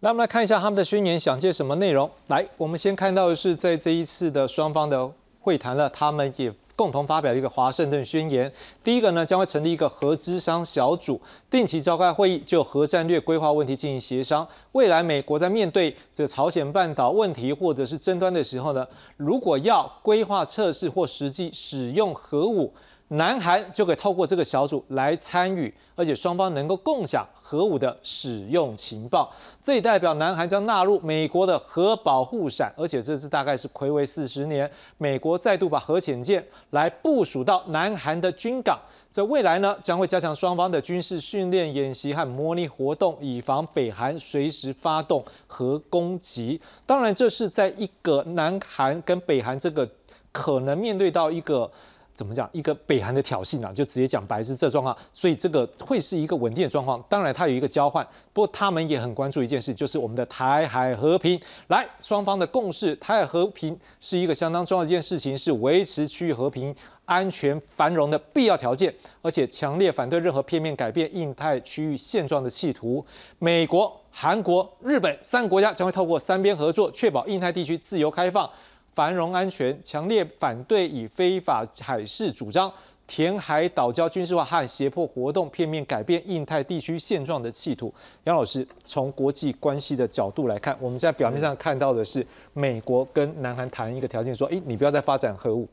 来，我们来看一下他们的宣言，想些什么内容。来，我们先看到的是在这一次的双方的。会谈了，他们也。共同发表一个华盛顿宣言。第一个呢，将会成立一个核资商小组，定期召开会议，就核战略规划问题进行协商。未来美国在面对这朝鲜半岛问题或者是争端的时候呢，如果要规划测试或实际使用核武。南韩就可以透过这个小组来参与，而且双方能够共享核武的使用情报。这也代表南韩将纳入美国的核保护伞，而且这次大概是暌违四十年，美国再度把核潜舰来部署到南韩的军港。这未来呢，将会加强双方的军事训练演习和模拟活动，以防北韩随时发动核攻击。当然，这是在一个南韩跟北韩这个可能面对到一个。怎么讲？一个北韩的挑衅啊，就直接讲白是这状况，所以这个会是一个稳定的状况。当然，它有一个交换，不过他们也很关注一件事，就是我们的台海和平。来，双方的共识，台海和平是一个相当重要的一件事情，是维持区域和平、安全、繁荣的必要条件，而且强烈反对任何片面改变印太区域现状的企图。美国、韩国、日本三个国家将会透过三边合作，确保印太地区自由开放。繁荣安全，强烈反对以非法海事主张填海岛礁军事化和胁迫活动，片面改变印太地区现状的企图。杨老师，从国际关系的角度来看，我们现在表面上看到的是美国跟南韩谈一个条件，说：诶，你不要再发展核武，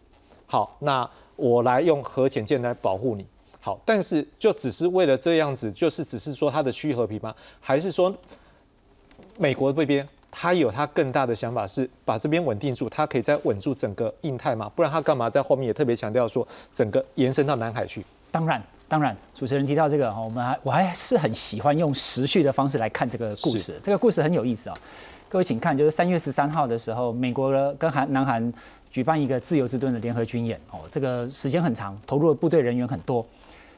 好，那我来用核潜舰来保护你。好，但是就只是为了这样子，就是只是说它的区域和平吗？还是说美国这边？他有他更大的想法，是把这边稳定住，他可以再稳住整个印太嘛？不然他干嘛在后面也特别强调说，整个延伸到南海去？当然，当然，主持人提到这个哈，我们还我还是很喜欢用时序的方式来看这个故事。这个故事很有意思啊，各位请看，就是三月十三号的时候，美国跟韩南韩举办一个自由之盾的联合军演哦，这个时间很长，投入的部队人员很多。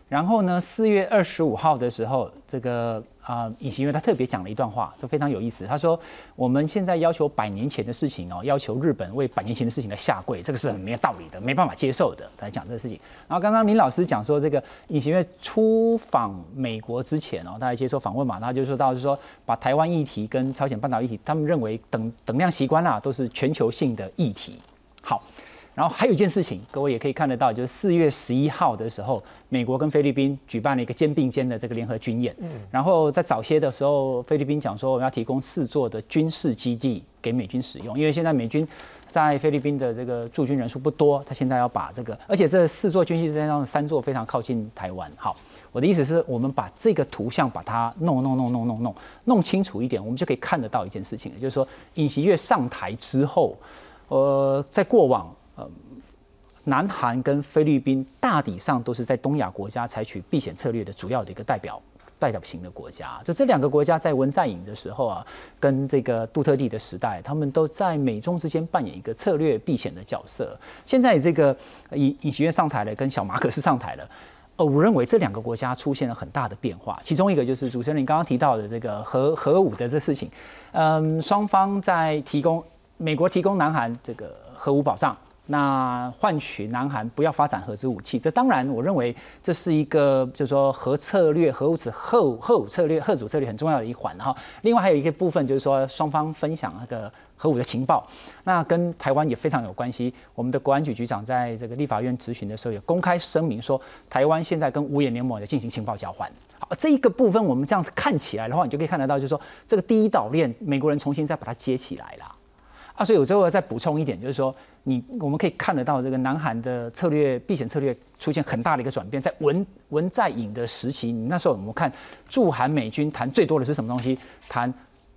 然后呢，四月二十五号的时候，这个。啊，尹锡悦他特别讲了一段话，就非常有意思。他说：“我们现在要求百年前的事情哦，要求日本为百年前的事情来下跪，这个是很没有道理的，没办法接受的。”来讲这个事情。然后刚刚林老师讲说，这个尹锡悦出访美国之前哦，他接受访问嘛，他就说到，就是说把台湾议题跟朝鲜半岛议题，他们认为等等量习惯啦，都是全球性的议题。好。然后还有一件事情，各位也可以看得到，就是四月十一号的时候，美国跟菲律宾举办了一个肩并肩的这个联合军演。嗯，然后在早些的时候，菲律宾讲说我们要提供四座的军事基地给美军使用，因为现在美军在菲律宾的这个驻军人数不多，他现在要把这个，而且这四座军事基地当中三座非常靠近台湾。好，我的意思是我们把这个图像把它弄弄弄弄弄弄弄清楚一点，我们就可以看得到一件事情，就是说尹锡悦上台之后，呃，在过往。呃，南韩跟菲律宾大体上都是在东亚国家采取避险策略的主要的一个代表代表型的国家。就这两个国家在文在寅的时候啊，跟这个杜特地的时代，他们都在美中之间扮演一个策略避险的角色。现在这个尹尹锡悦上台了，跟小马可斯上台了，呃，我认为这两个国家出现了很大的变化。其中一个就是主持人你刚刚提到的这个核核武的这事情，嗯，双方在提供美国提供南韩这个核武保障。那换取南韩不要发展核子武器，这当然我认为这是一个就是说核策略、核武子、核核武策略、核主策略很重要的一环哈。另外还有一个部分就是说双方分享那个核武的情报，那跟台湾也非常有关系。我们的国安局局长在这个立法院质询的时候也公开声明说，台湾现在跟五眼联盟的进行情报交换。好，这一个部分我们这样子看起来的话，你就可以看得到，就是说这个第一岛链美国人重新再把它接起来了。啊，所以我最后再补充一点，就是说，你我们可以看得到这个南韩的策略避险策略出现很大的一个转变，在文文在寅的时期，你那时候我们看驻韩美军谈最多的是什么东西？谈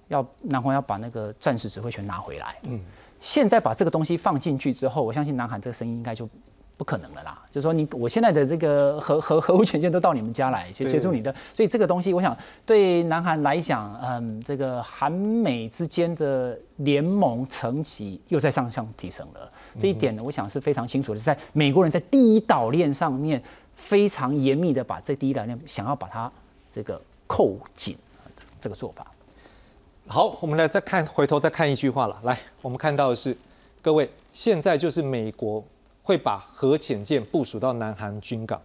要南韩要把那个战时指挥权拿回来。嗯，现在把这个东西放进去之后，我相信南韩这个声音应该就。不可能的啦，就是说你我现在的这个核核核武权限都到你们家来协协助你的，所以这个东西我想对南韩来讲，嗯，这个韩美之间的联盟层级又在上向提升了。这一点呢，我想是非常清楚的，在美国人在第一岛链上面非常严密的把这第一岛链想要把它这个扣紧这个做法。好，我们来再看回头再看一句话了，来，我们看到的是各位现在就是美国。会把核潜舰部署到南韩军港。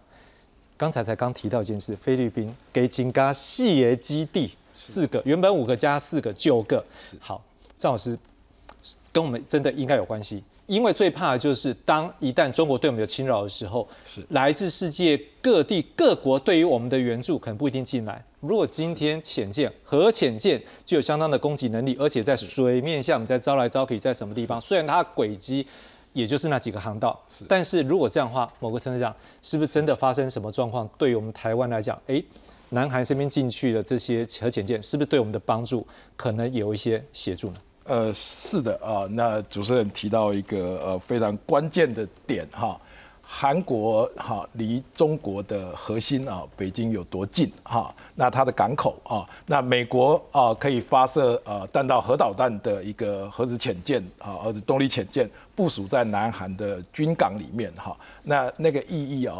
刚才才刚提到一件事，菲律宾给金嘎细爷基地四个，原本五个加四个九个。好，赵老师跟我们真的应该有关系，因为最怕的就是当一旦中国对我们有侵扰的时候，是来自世界各地各国对于我们的援助可能不一定进来。如果今天潜舰、核潜舰具有相当的攻击能力，而且在水面下我们在招来招可以在什么地方？虽然它轨迹也就是那几个航道，但是如果这样的话，某个程度上是不是真的发生什么状况？对于我们台湾来讲，哎，南韩这边进去的这些核潜舰，是不是对我们的帮助可能有一些协助呢？呃，是的啊，那主持人提到一个呃非常关键的点哈。韩国哈离中国的核心啊，北京有多近哈？那它的港口啊，那美国啊可以发射呃弹道核导弹的一个核子潜舰啊，核子动力潜舰部署在南韩的军港里面哈，那那个意义啊。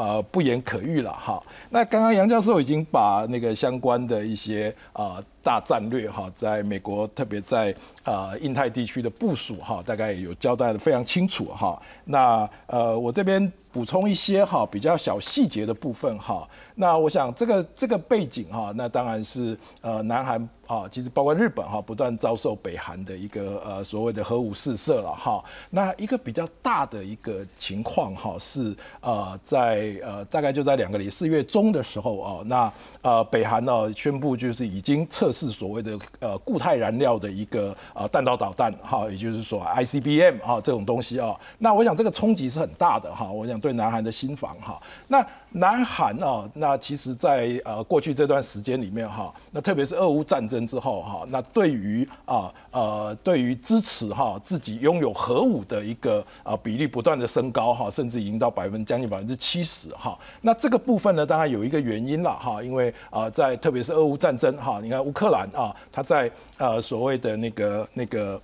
呃，不言可喻了哈。那刚刚杨教授已经把那个相关的一些啊大战略哈，在美国特别在呃印太地区的部署哈，大概也有交代的非常清楚哈。那呃，我这边。补充一些哈比较小细节的部分哈，那我想这个这个背景哈，那当然是呃南韩啊，其实包括日本哈，不断遭受北韩的一个呃所谓的核武试射了哈。那一个比较大的一个情况哈是呃在呃大概就在两个里四月中的时候啊，那呃北韩呢宣布就是已经测试所谓的呃固态燃料的一个呃弹道导弹哈，也就是说 ICBM 啊这种东西啊，那我想这个冲击是很大的哈，我想。对南韩的新防哈，那南韩啊，那其实，在呃过去这段时间里面哈，那特别是俄乌战争之后哈，那对于啊呃对于支持哈自己拥有核武的一个啊比例不断的升高哈，甚至已经到百分将近百分之七十哈。那这个部分呢，当然有一个原因了哈，因为啊在特别是俄乌战争哈，你看乌克兰啊，它在呃所谓的那个那个。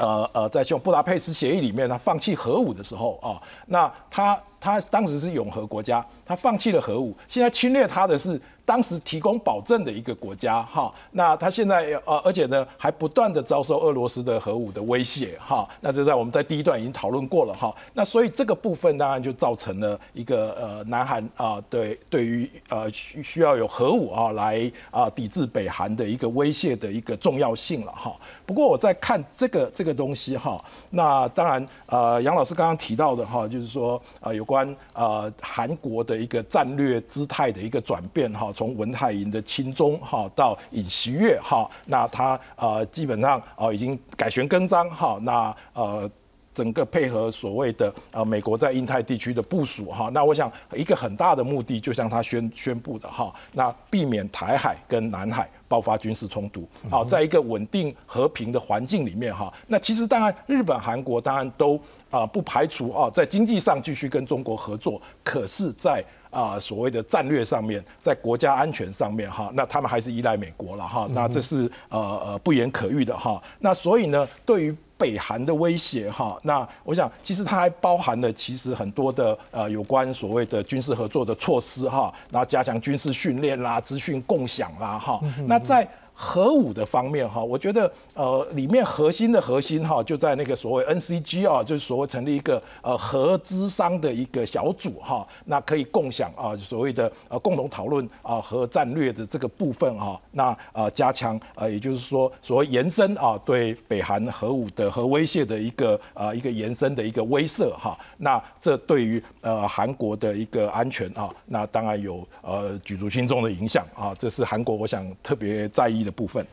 呃呃，在像布达佩斯协议里面，他放弃核武的时候啊，那他他当时是永和国家，他放弃了核武，现在侵略他的是。当时提供保证的一个国家，哈，那他现在呃，而且呢，还不断的遭受俄罗斯的核武的威胁，哈，那这在我们在第一段已经讨论过了，哈，那所以这个部分当然就造成了一个呃，南韩啊，对对于呃需需要有核武啊来啊抵制北韩的一个威胁的一个重要性了，哈。不过我在看这个这个东西，哈，那当然呃，杨老师刚刚提到的哈，就是说呃有关呃韩国的一个战略姿态的一个转变，哈。从文泰寅的亲中哈到尹锡悦哈，那他呃基本上啊已经改弦更张哈，那呃整个配合所谓的呃美国在印太地区的部署哈，那我想一个很大的目的，就像他宣宣布的哈，那避免台海跟南海爆发军事冲突，好，在一个稳定和平的环境里面哈，那其实当然日本韩国当然都啊不排除啊在经济上继续跟中国合作，可是，在啊，所谓的战略上面，在国家安全上面哈，那他们还是依赖美国了哈，那这是呃呃不言可喻的哈。那所以呢，对于北韩的威胁哈，那我想其实它还包含了其实很多的呃有关所谓的军事合作的措施哈，然后加强军事训练啦、资讯共享啦哈。那在核武的方面哈，我觉得呃里面核心的核心哈就在那个所谓 NCG 啊，就是所谓成立一个呃核资商的一个小组哈，那可以共享啊所谓的呃共同讨论啊核战略的这个部分哈，那呃加强呃也就是说所谓延伸啊对北韩核武的核威胁的一个啊一个延伸的一个威慑哈，那这对于呃韩国的一个安全啊，那当然有呃举足轻重的影响啊，这是韩国我想特别在意。的部分，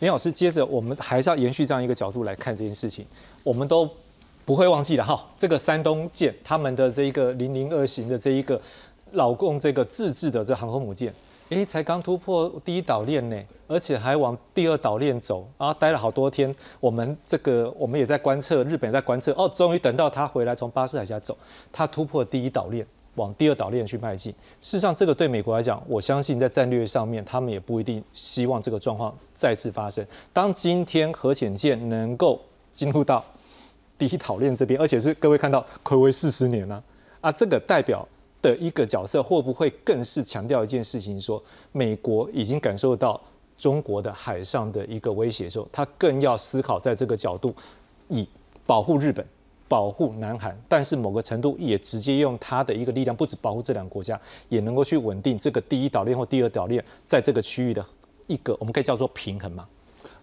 林老师，接着我们还是要延续这样一个角度来看这件事情，我们都不会忘记的哈。这个山东舰，他们的这一个零零二型的这一个老共这个自制的这航空母舰，哎，才刚突破第一岛链呢，而且还往第二岛链走，然后待了好多天。我们这个我们也在观测，日本在观测，哦，终于等到他回来，从巴士海峡走，他突破第一岛链。往第二岛链去迈进。事实上，这个对美国来讲，我相信在战略上面，他们也不一定希望这个状况再次发生。当今天核潜舰能够进入到第一岛链这边，而且是各位看到，暌违四十年了啊，这个代表的一个角色，会不会更是强调一件事情，说美国已经感受到中国的海上的一个威胁的时候，他更要思考在这个角度，以保护日本。保护南韩，但是某个程度也直接用它的一个力量，不止保护这两个国家，也能够去稳定这个第一岛链或第二岛链在这个区域的一个，我们可以叫做平衡嘛？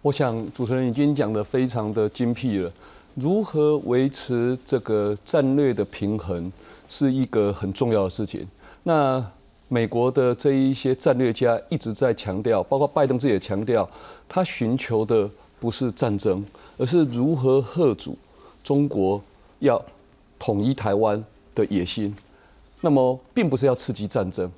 我想主持人已经讲的非常的精辟了。如何维持这个战略的平衡是一个很重要的事情。那美国的这一些战略家一直在强调，包括拜登自己也强调，他寻求的不是战争，而是如何遏阻中国要统一台湾的野心。那么，并不是要刺激战争。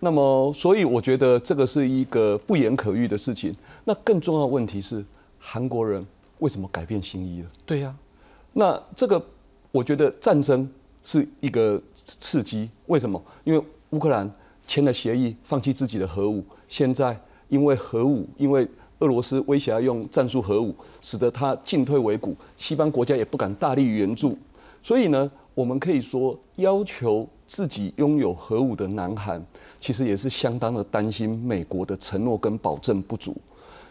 那么，所以我觉得这个是一个不言可喻的事情。那更重要的问题是，韩国人为什么改变心意了？对呀，那这个我觉得战争是一个刺激。为什么？因为乌克兰签了协议，放弃自己的核武。现在因为核武，因为俄罗斯威胁要用战术核武，使得他进退维谷，西方国家也不敢大力援助。所以呢，我们可以说要求。自己拥有核武的南韩，其实也是相当的担心美国的承诺跟保证不足。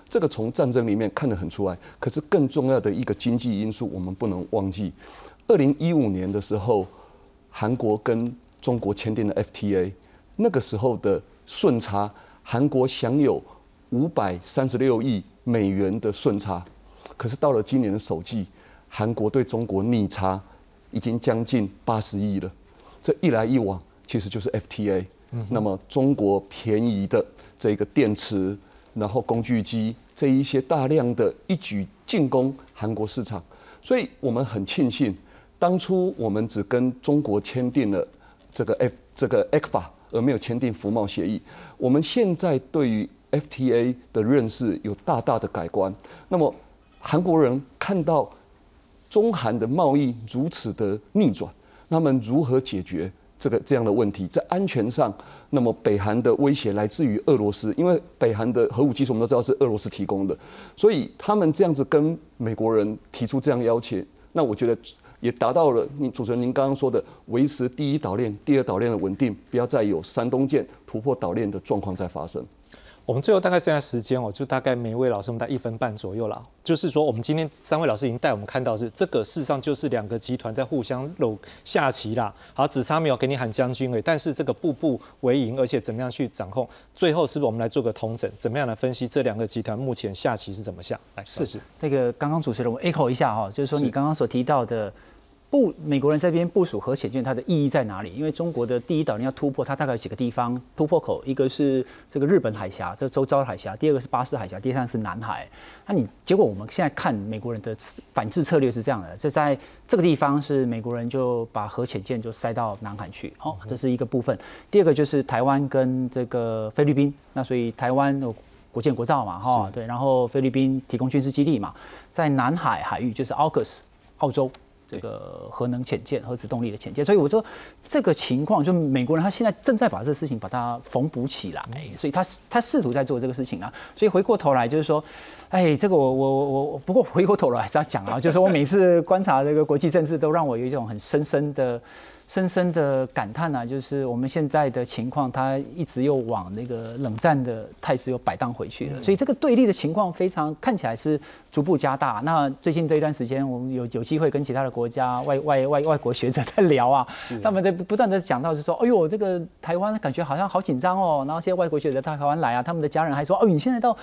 这个从战争里面看得很出来。可是更重要的一个经济因素，我们不能忘记。二零一五年的时候，韩国跟中国签订了 FTA，那个时候的顺差，韩国享有五百三十六亿美元的顺差。可是到了今年的首季，韩国对中国逆差已经将近八十亿了。这一来一往，其实就是 FTA。那么中国便宜的这个电池，然后工具机这一些大量的一举进攻韩国市场，所以我们很庆幸，当初我们只跟中国签订了这个 F 这个 ECFA，而没有签订服贸协议。我们现在对于 FTA 的认识有大大的改观。那么韩国人看到中韩的贸易如此的逆转。他们如何解决这个这样的问题？在安全上，那么北韩的威胁来自于俄罗斯，因为北韩的核武器我们都知道是俄罗斯提供的，所以他们这样子跟美国人提出这样要求，那我觉得也达到了你主持人您刚刚说的维持第一岛链、第二岛链的稳定，不要再有山东舰突破岛链的状况再发生。我们最后大概剩下时间哦，就大概每位老师我们带一分半左右了。就是说，我们今天三位老师已经带我们看到是这个，事实上就是两个集团在互相搂下棋啦。好，只差没有给你喊将军而已。但是这个步步为营，而且怎么样去掌控？最后是不是我们来做个统整？怎么样来分析这两个集团目前下棋是怎么下？来，试试。那个刚刚主持人我 echo 一下哈，就是说你刚刚所提到的。部美国人这边部署核潜舰，它的意义在哪里？因为中国的第一岛链要突破，它大概有几个地方突破口，一个是这个日本海峡，这周遭海峡；第二个是巴士海峡；第三是南海。那你结果我们现在看美国人的反制策略是这样的：，就在这个地方是美国人就把核潜舰就塞到南海去，好，这是一个部分。第二个就是台湾跟这个菲律宾，那所以台湾国建国造嘛，哈，对，然后菲律宾提供军事基地嘛，在南海海域就是 AUKUS，澳洲。这个核能潜舰、核子动力的潜舰，所以我说这个情况，就美国人他现在正在把这个事情把它缝补起来，所以他他试图在做这个事情啊。所以回过头来就是说，哎，这个我我我我，不过回过头来还是要讲啊，就是我每次观察这个国际政治，都让我有一种很深深的。深深的感叹啊，就是我们现在的情况，它一直又往那个冷战的态势又摆荡回去了。所以这个对立的情况非常看起来是逐步加大。那最近这一段时间，我们有有机会跟其他的国家外外外外国学者 在聊啊，他们在不断的讲到，就说，哎呦，这个台湾感觉好像好紧张哦。然后现在外国学者到台湾来啊，他们的家人还说，哦，你现在到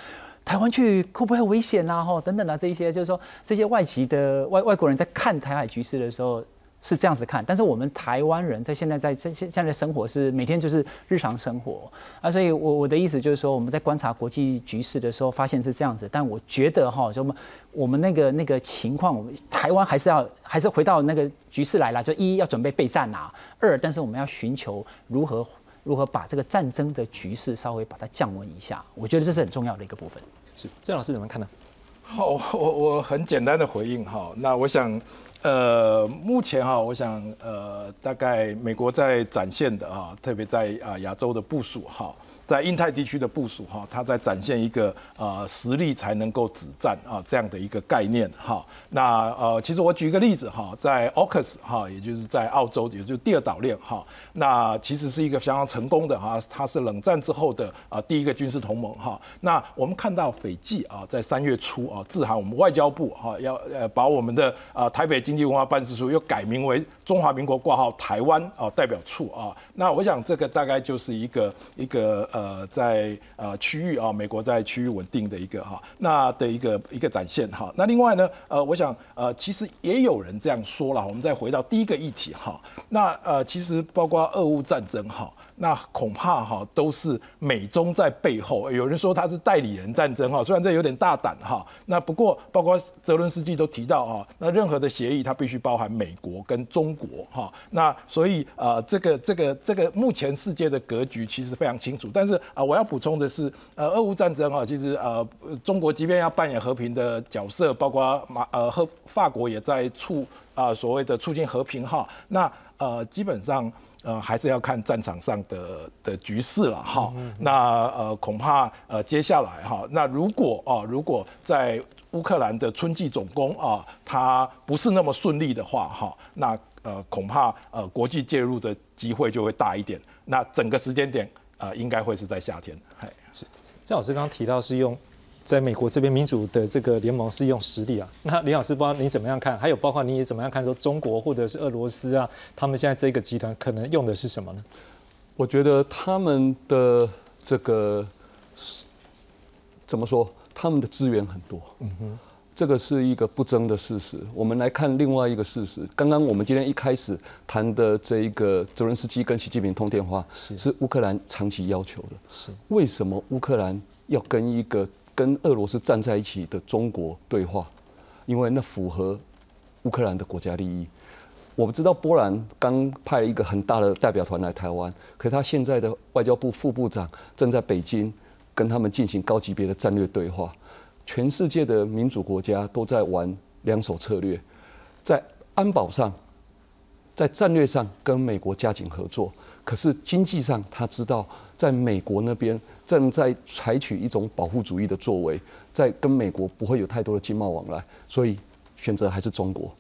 台湾去会不会危险啊？吼，等等啊，这一些就是说，这些外籍的外外国人在看台海局势的时候。是这样子看，但是我们台湾人在现在在现现在的生活是每天就是日常生活啊，所以我我的意思就是说，我们在观察国际局势的时候，发现是这样子，但我觉得哈，就我们我们那个那个情况，我们台湾还是要还是回到那个局势来了，就一要准备备战啊，二但是我们要寻求如何如何把这个战争的局势稍微把它降温一下，我觉得这是很重要的一个部分。是郑老师怎么看呢？好，我我很简单的回应哈，那我想。呃，目前哈，我想呃，大概美国在展现的哈，特别在啊亚洲的部署哈。在印太地区的部署哈，它在展现一个呃实力才能够止战啊这样的一个概念哈。那呃，其实我举一个例子哈，在 AUKUS 哈，也就是在澳洲，也就是第二岛链哈，那其实是一个相当成功的哈，它是冷战之后的啊第一个军事同盟哈。那我们看到斐济啊，在三月初啊，致函我们外交部哈，要呃把我们的啊台北经济文化办事处又改名为中华民国挂号台湾啊代表处啊。那我想这个大概就是一个一个。呃在呃区域啊，美国在区域稳定的一个哈，那的一个一个展现哈。那另外呢，呃，我想呃，其实也有人这样说了，我们再回到第一个议题哈，那呃，其实包括俄乌战争哈。那恐怕哈都是美中在背后，有人说他是代理人战争哈，虽然这有点大胆哈。那不过包括泽伦斯基都提到啊，那任何的协议它必须包含美国跟中国哈。那所以呃这个这个这个目前世界的格局其实非常清楚。但是啊我要补充的是，呃俄乌战争哈，其实呃中国即便要扮演和平的角色，包括马呃和法国也在促啊所谓的促进和平哈。那呃基本上。呃，还是要看战场上的的局势了哈。那呃，恐怕呃，接下来哈，那如果啊，如果在乌克兰的春季总攻啊，它不是那么顺利的话哈，那呃，恐怕呃，国际介入的机会就会大一点。那整个时间点啊，应该会是在夏天。嗨，是郑老师刚刚提到是用。在美国这边，民主的这个联盟是用实力啊。那李老师，不知道你怎么样看？还有包括你也怎么样看？说中国或者是俄罗斯啊，他们现在这个集团可能用的是什么呢？我觉得他们的这个怎么说？他们的资源很多。嗯哼，这个是一个不争的事实。我们来看另外一个事实。刚刚我们今天一开始谈的这一个泽伦斯基跟习近平通电话，是是乌克兰长期要求的。是为什么乌克兰要跟一个？跟俄罗斯站在一起的中国对话，因为那符合乌克兰的国家利益。我们知道波兰刚派了一个很大的代表团来台湾，可他现在的外交部副部长正在北京跟他们进行高级别的战略对话。全世界的民主国家都在玩两手策略，在安保上，在战略上跟美国加紧合作，可是经济上他知道。在美国那边正在采取一种保护主义的作为，在跟美国不会有太多的经贸往来，所以选择还是中国。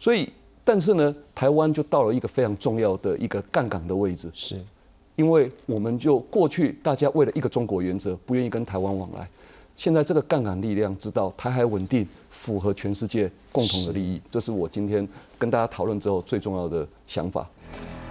所以，但是呢，台湾就到了一个非常重要的一个杠杆的位置，是因为我们就过去大家为了一个中国原则，不愿意跟台湾往来。现在这个杠杆力量知道台海稳定符合全世界共同的利益，这是我今天跟大家讨论之后最重要的想法。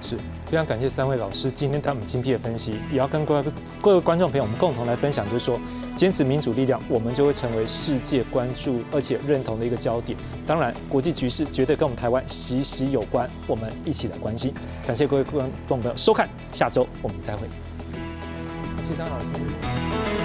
是非常感谢三位老师今天他们精辟的分析，也要跟各位各位观众朋友我们共同来分享，就是说坚持民主力量，我们就会成为世界关注而且认同的一个焦点。当然，国际局势绝对跟我们台湾息息有关，我们一起来关心。感谢各位观众的收看，下周我们再会。谢三老师。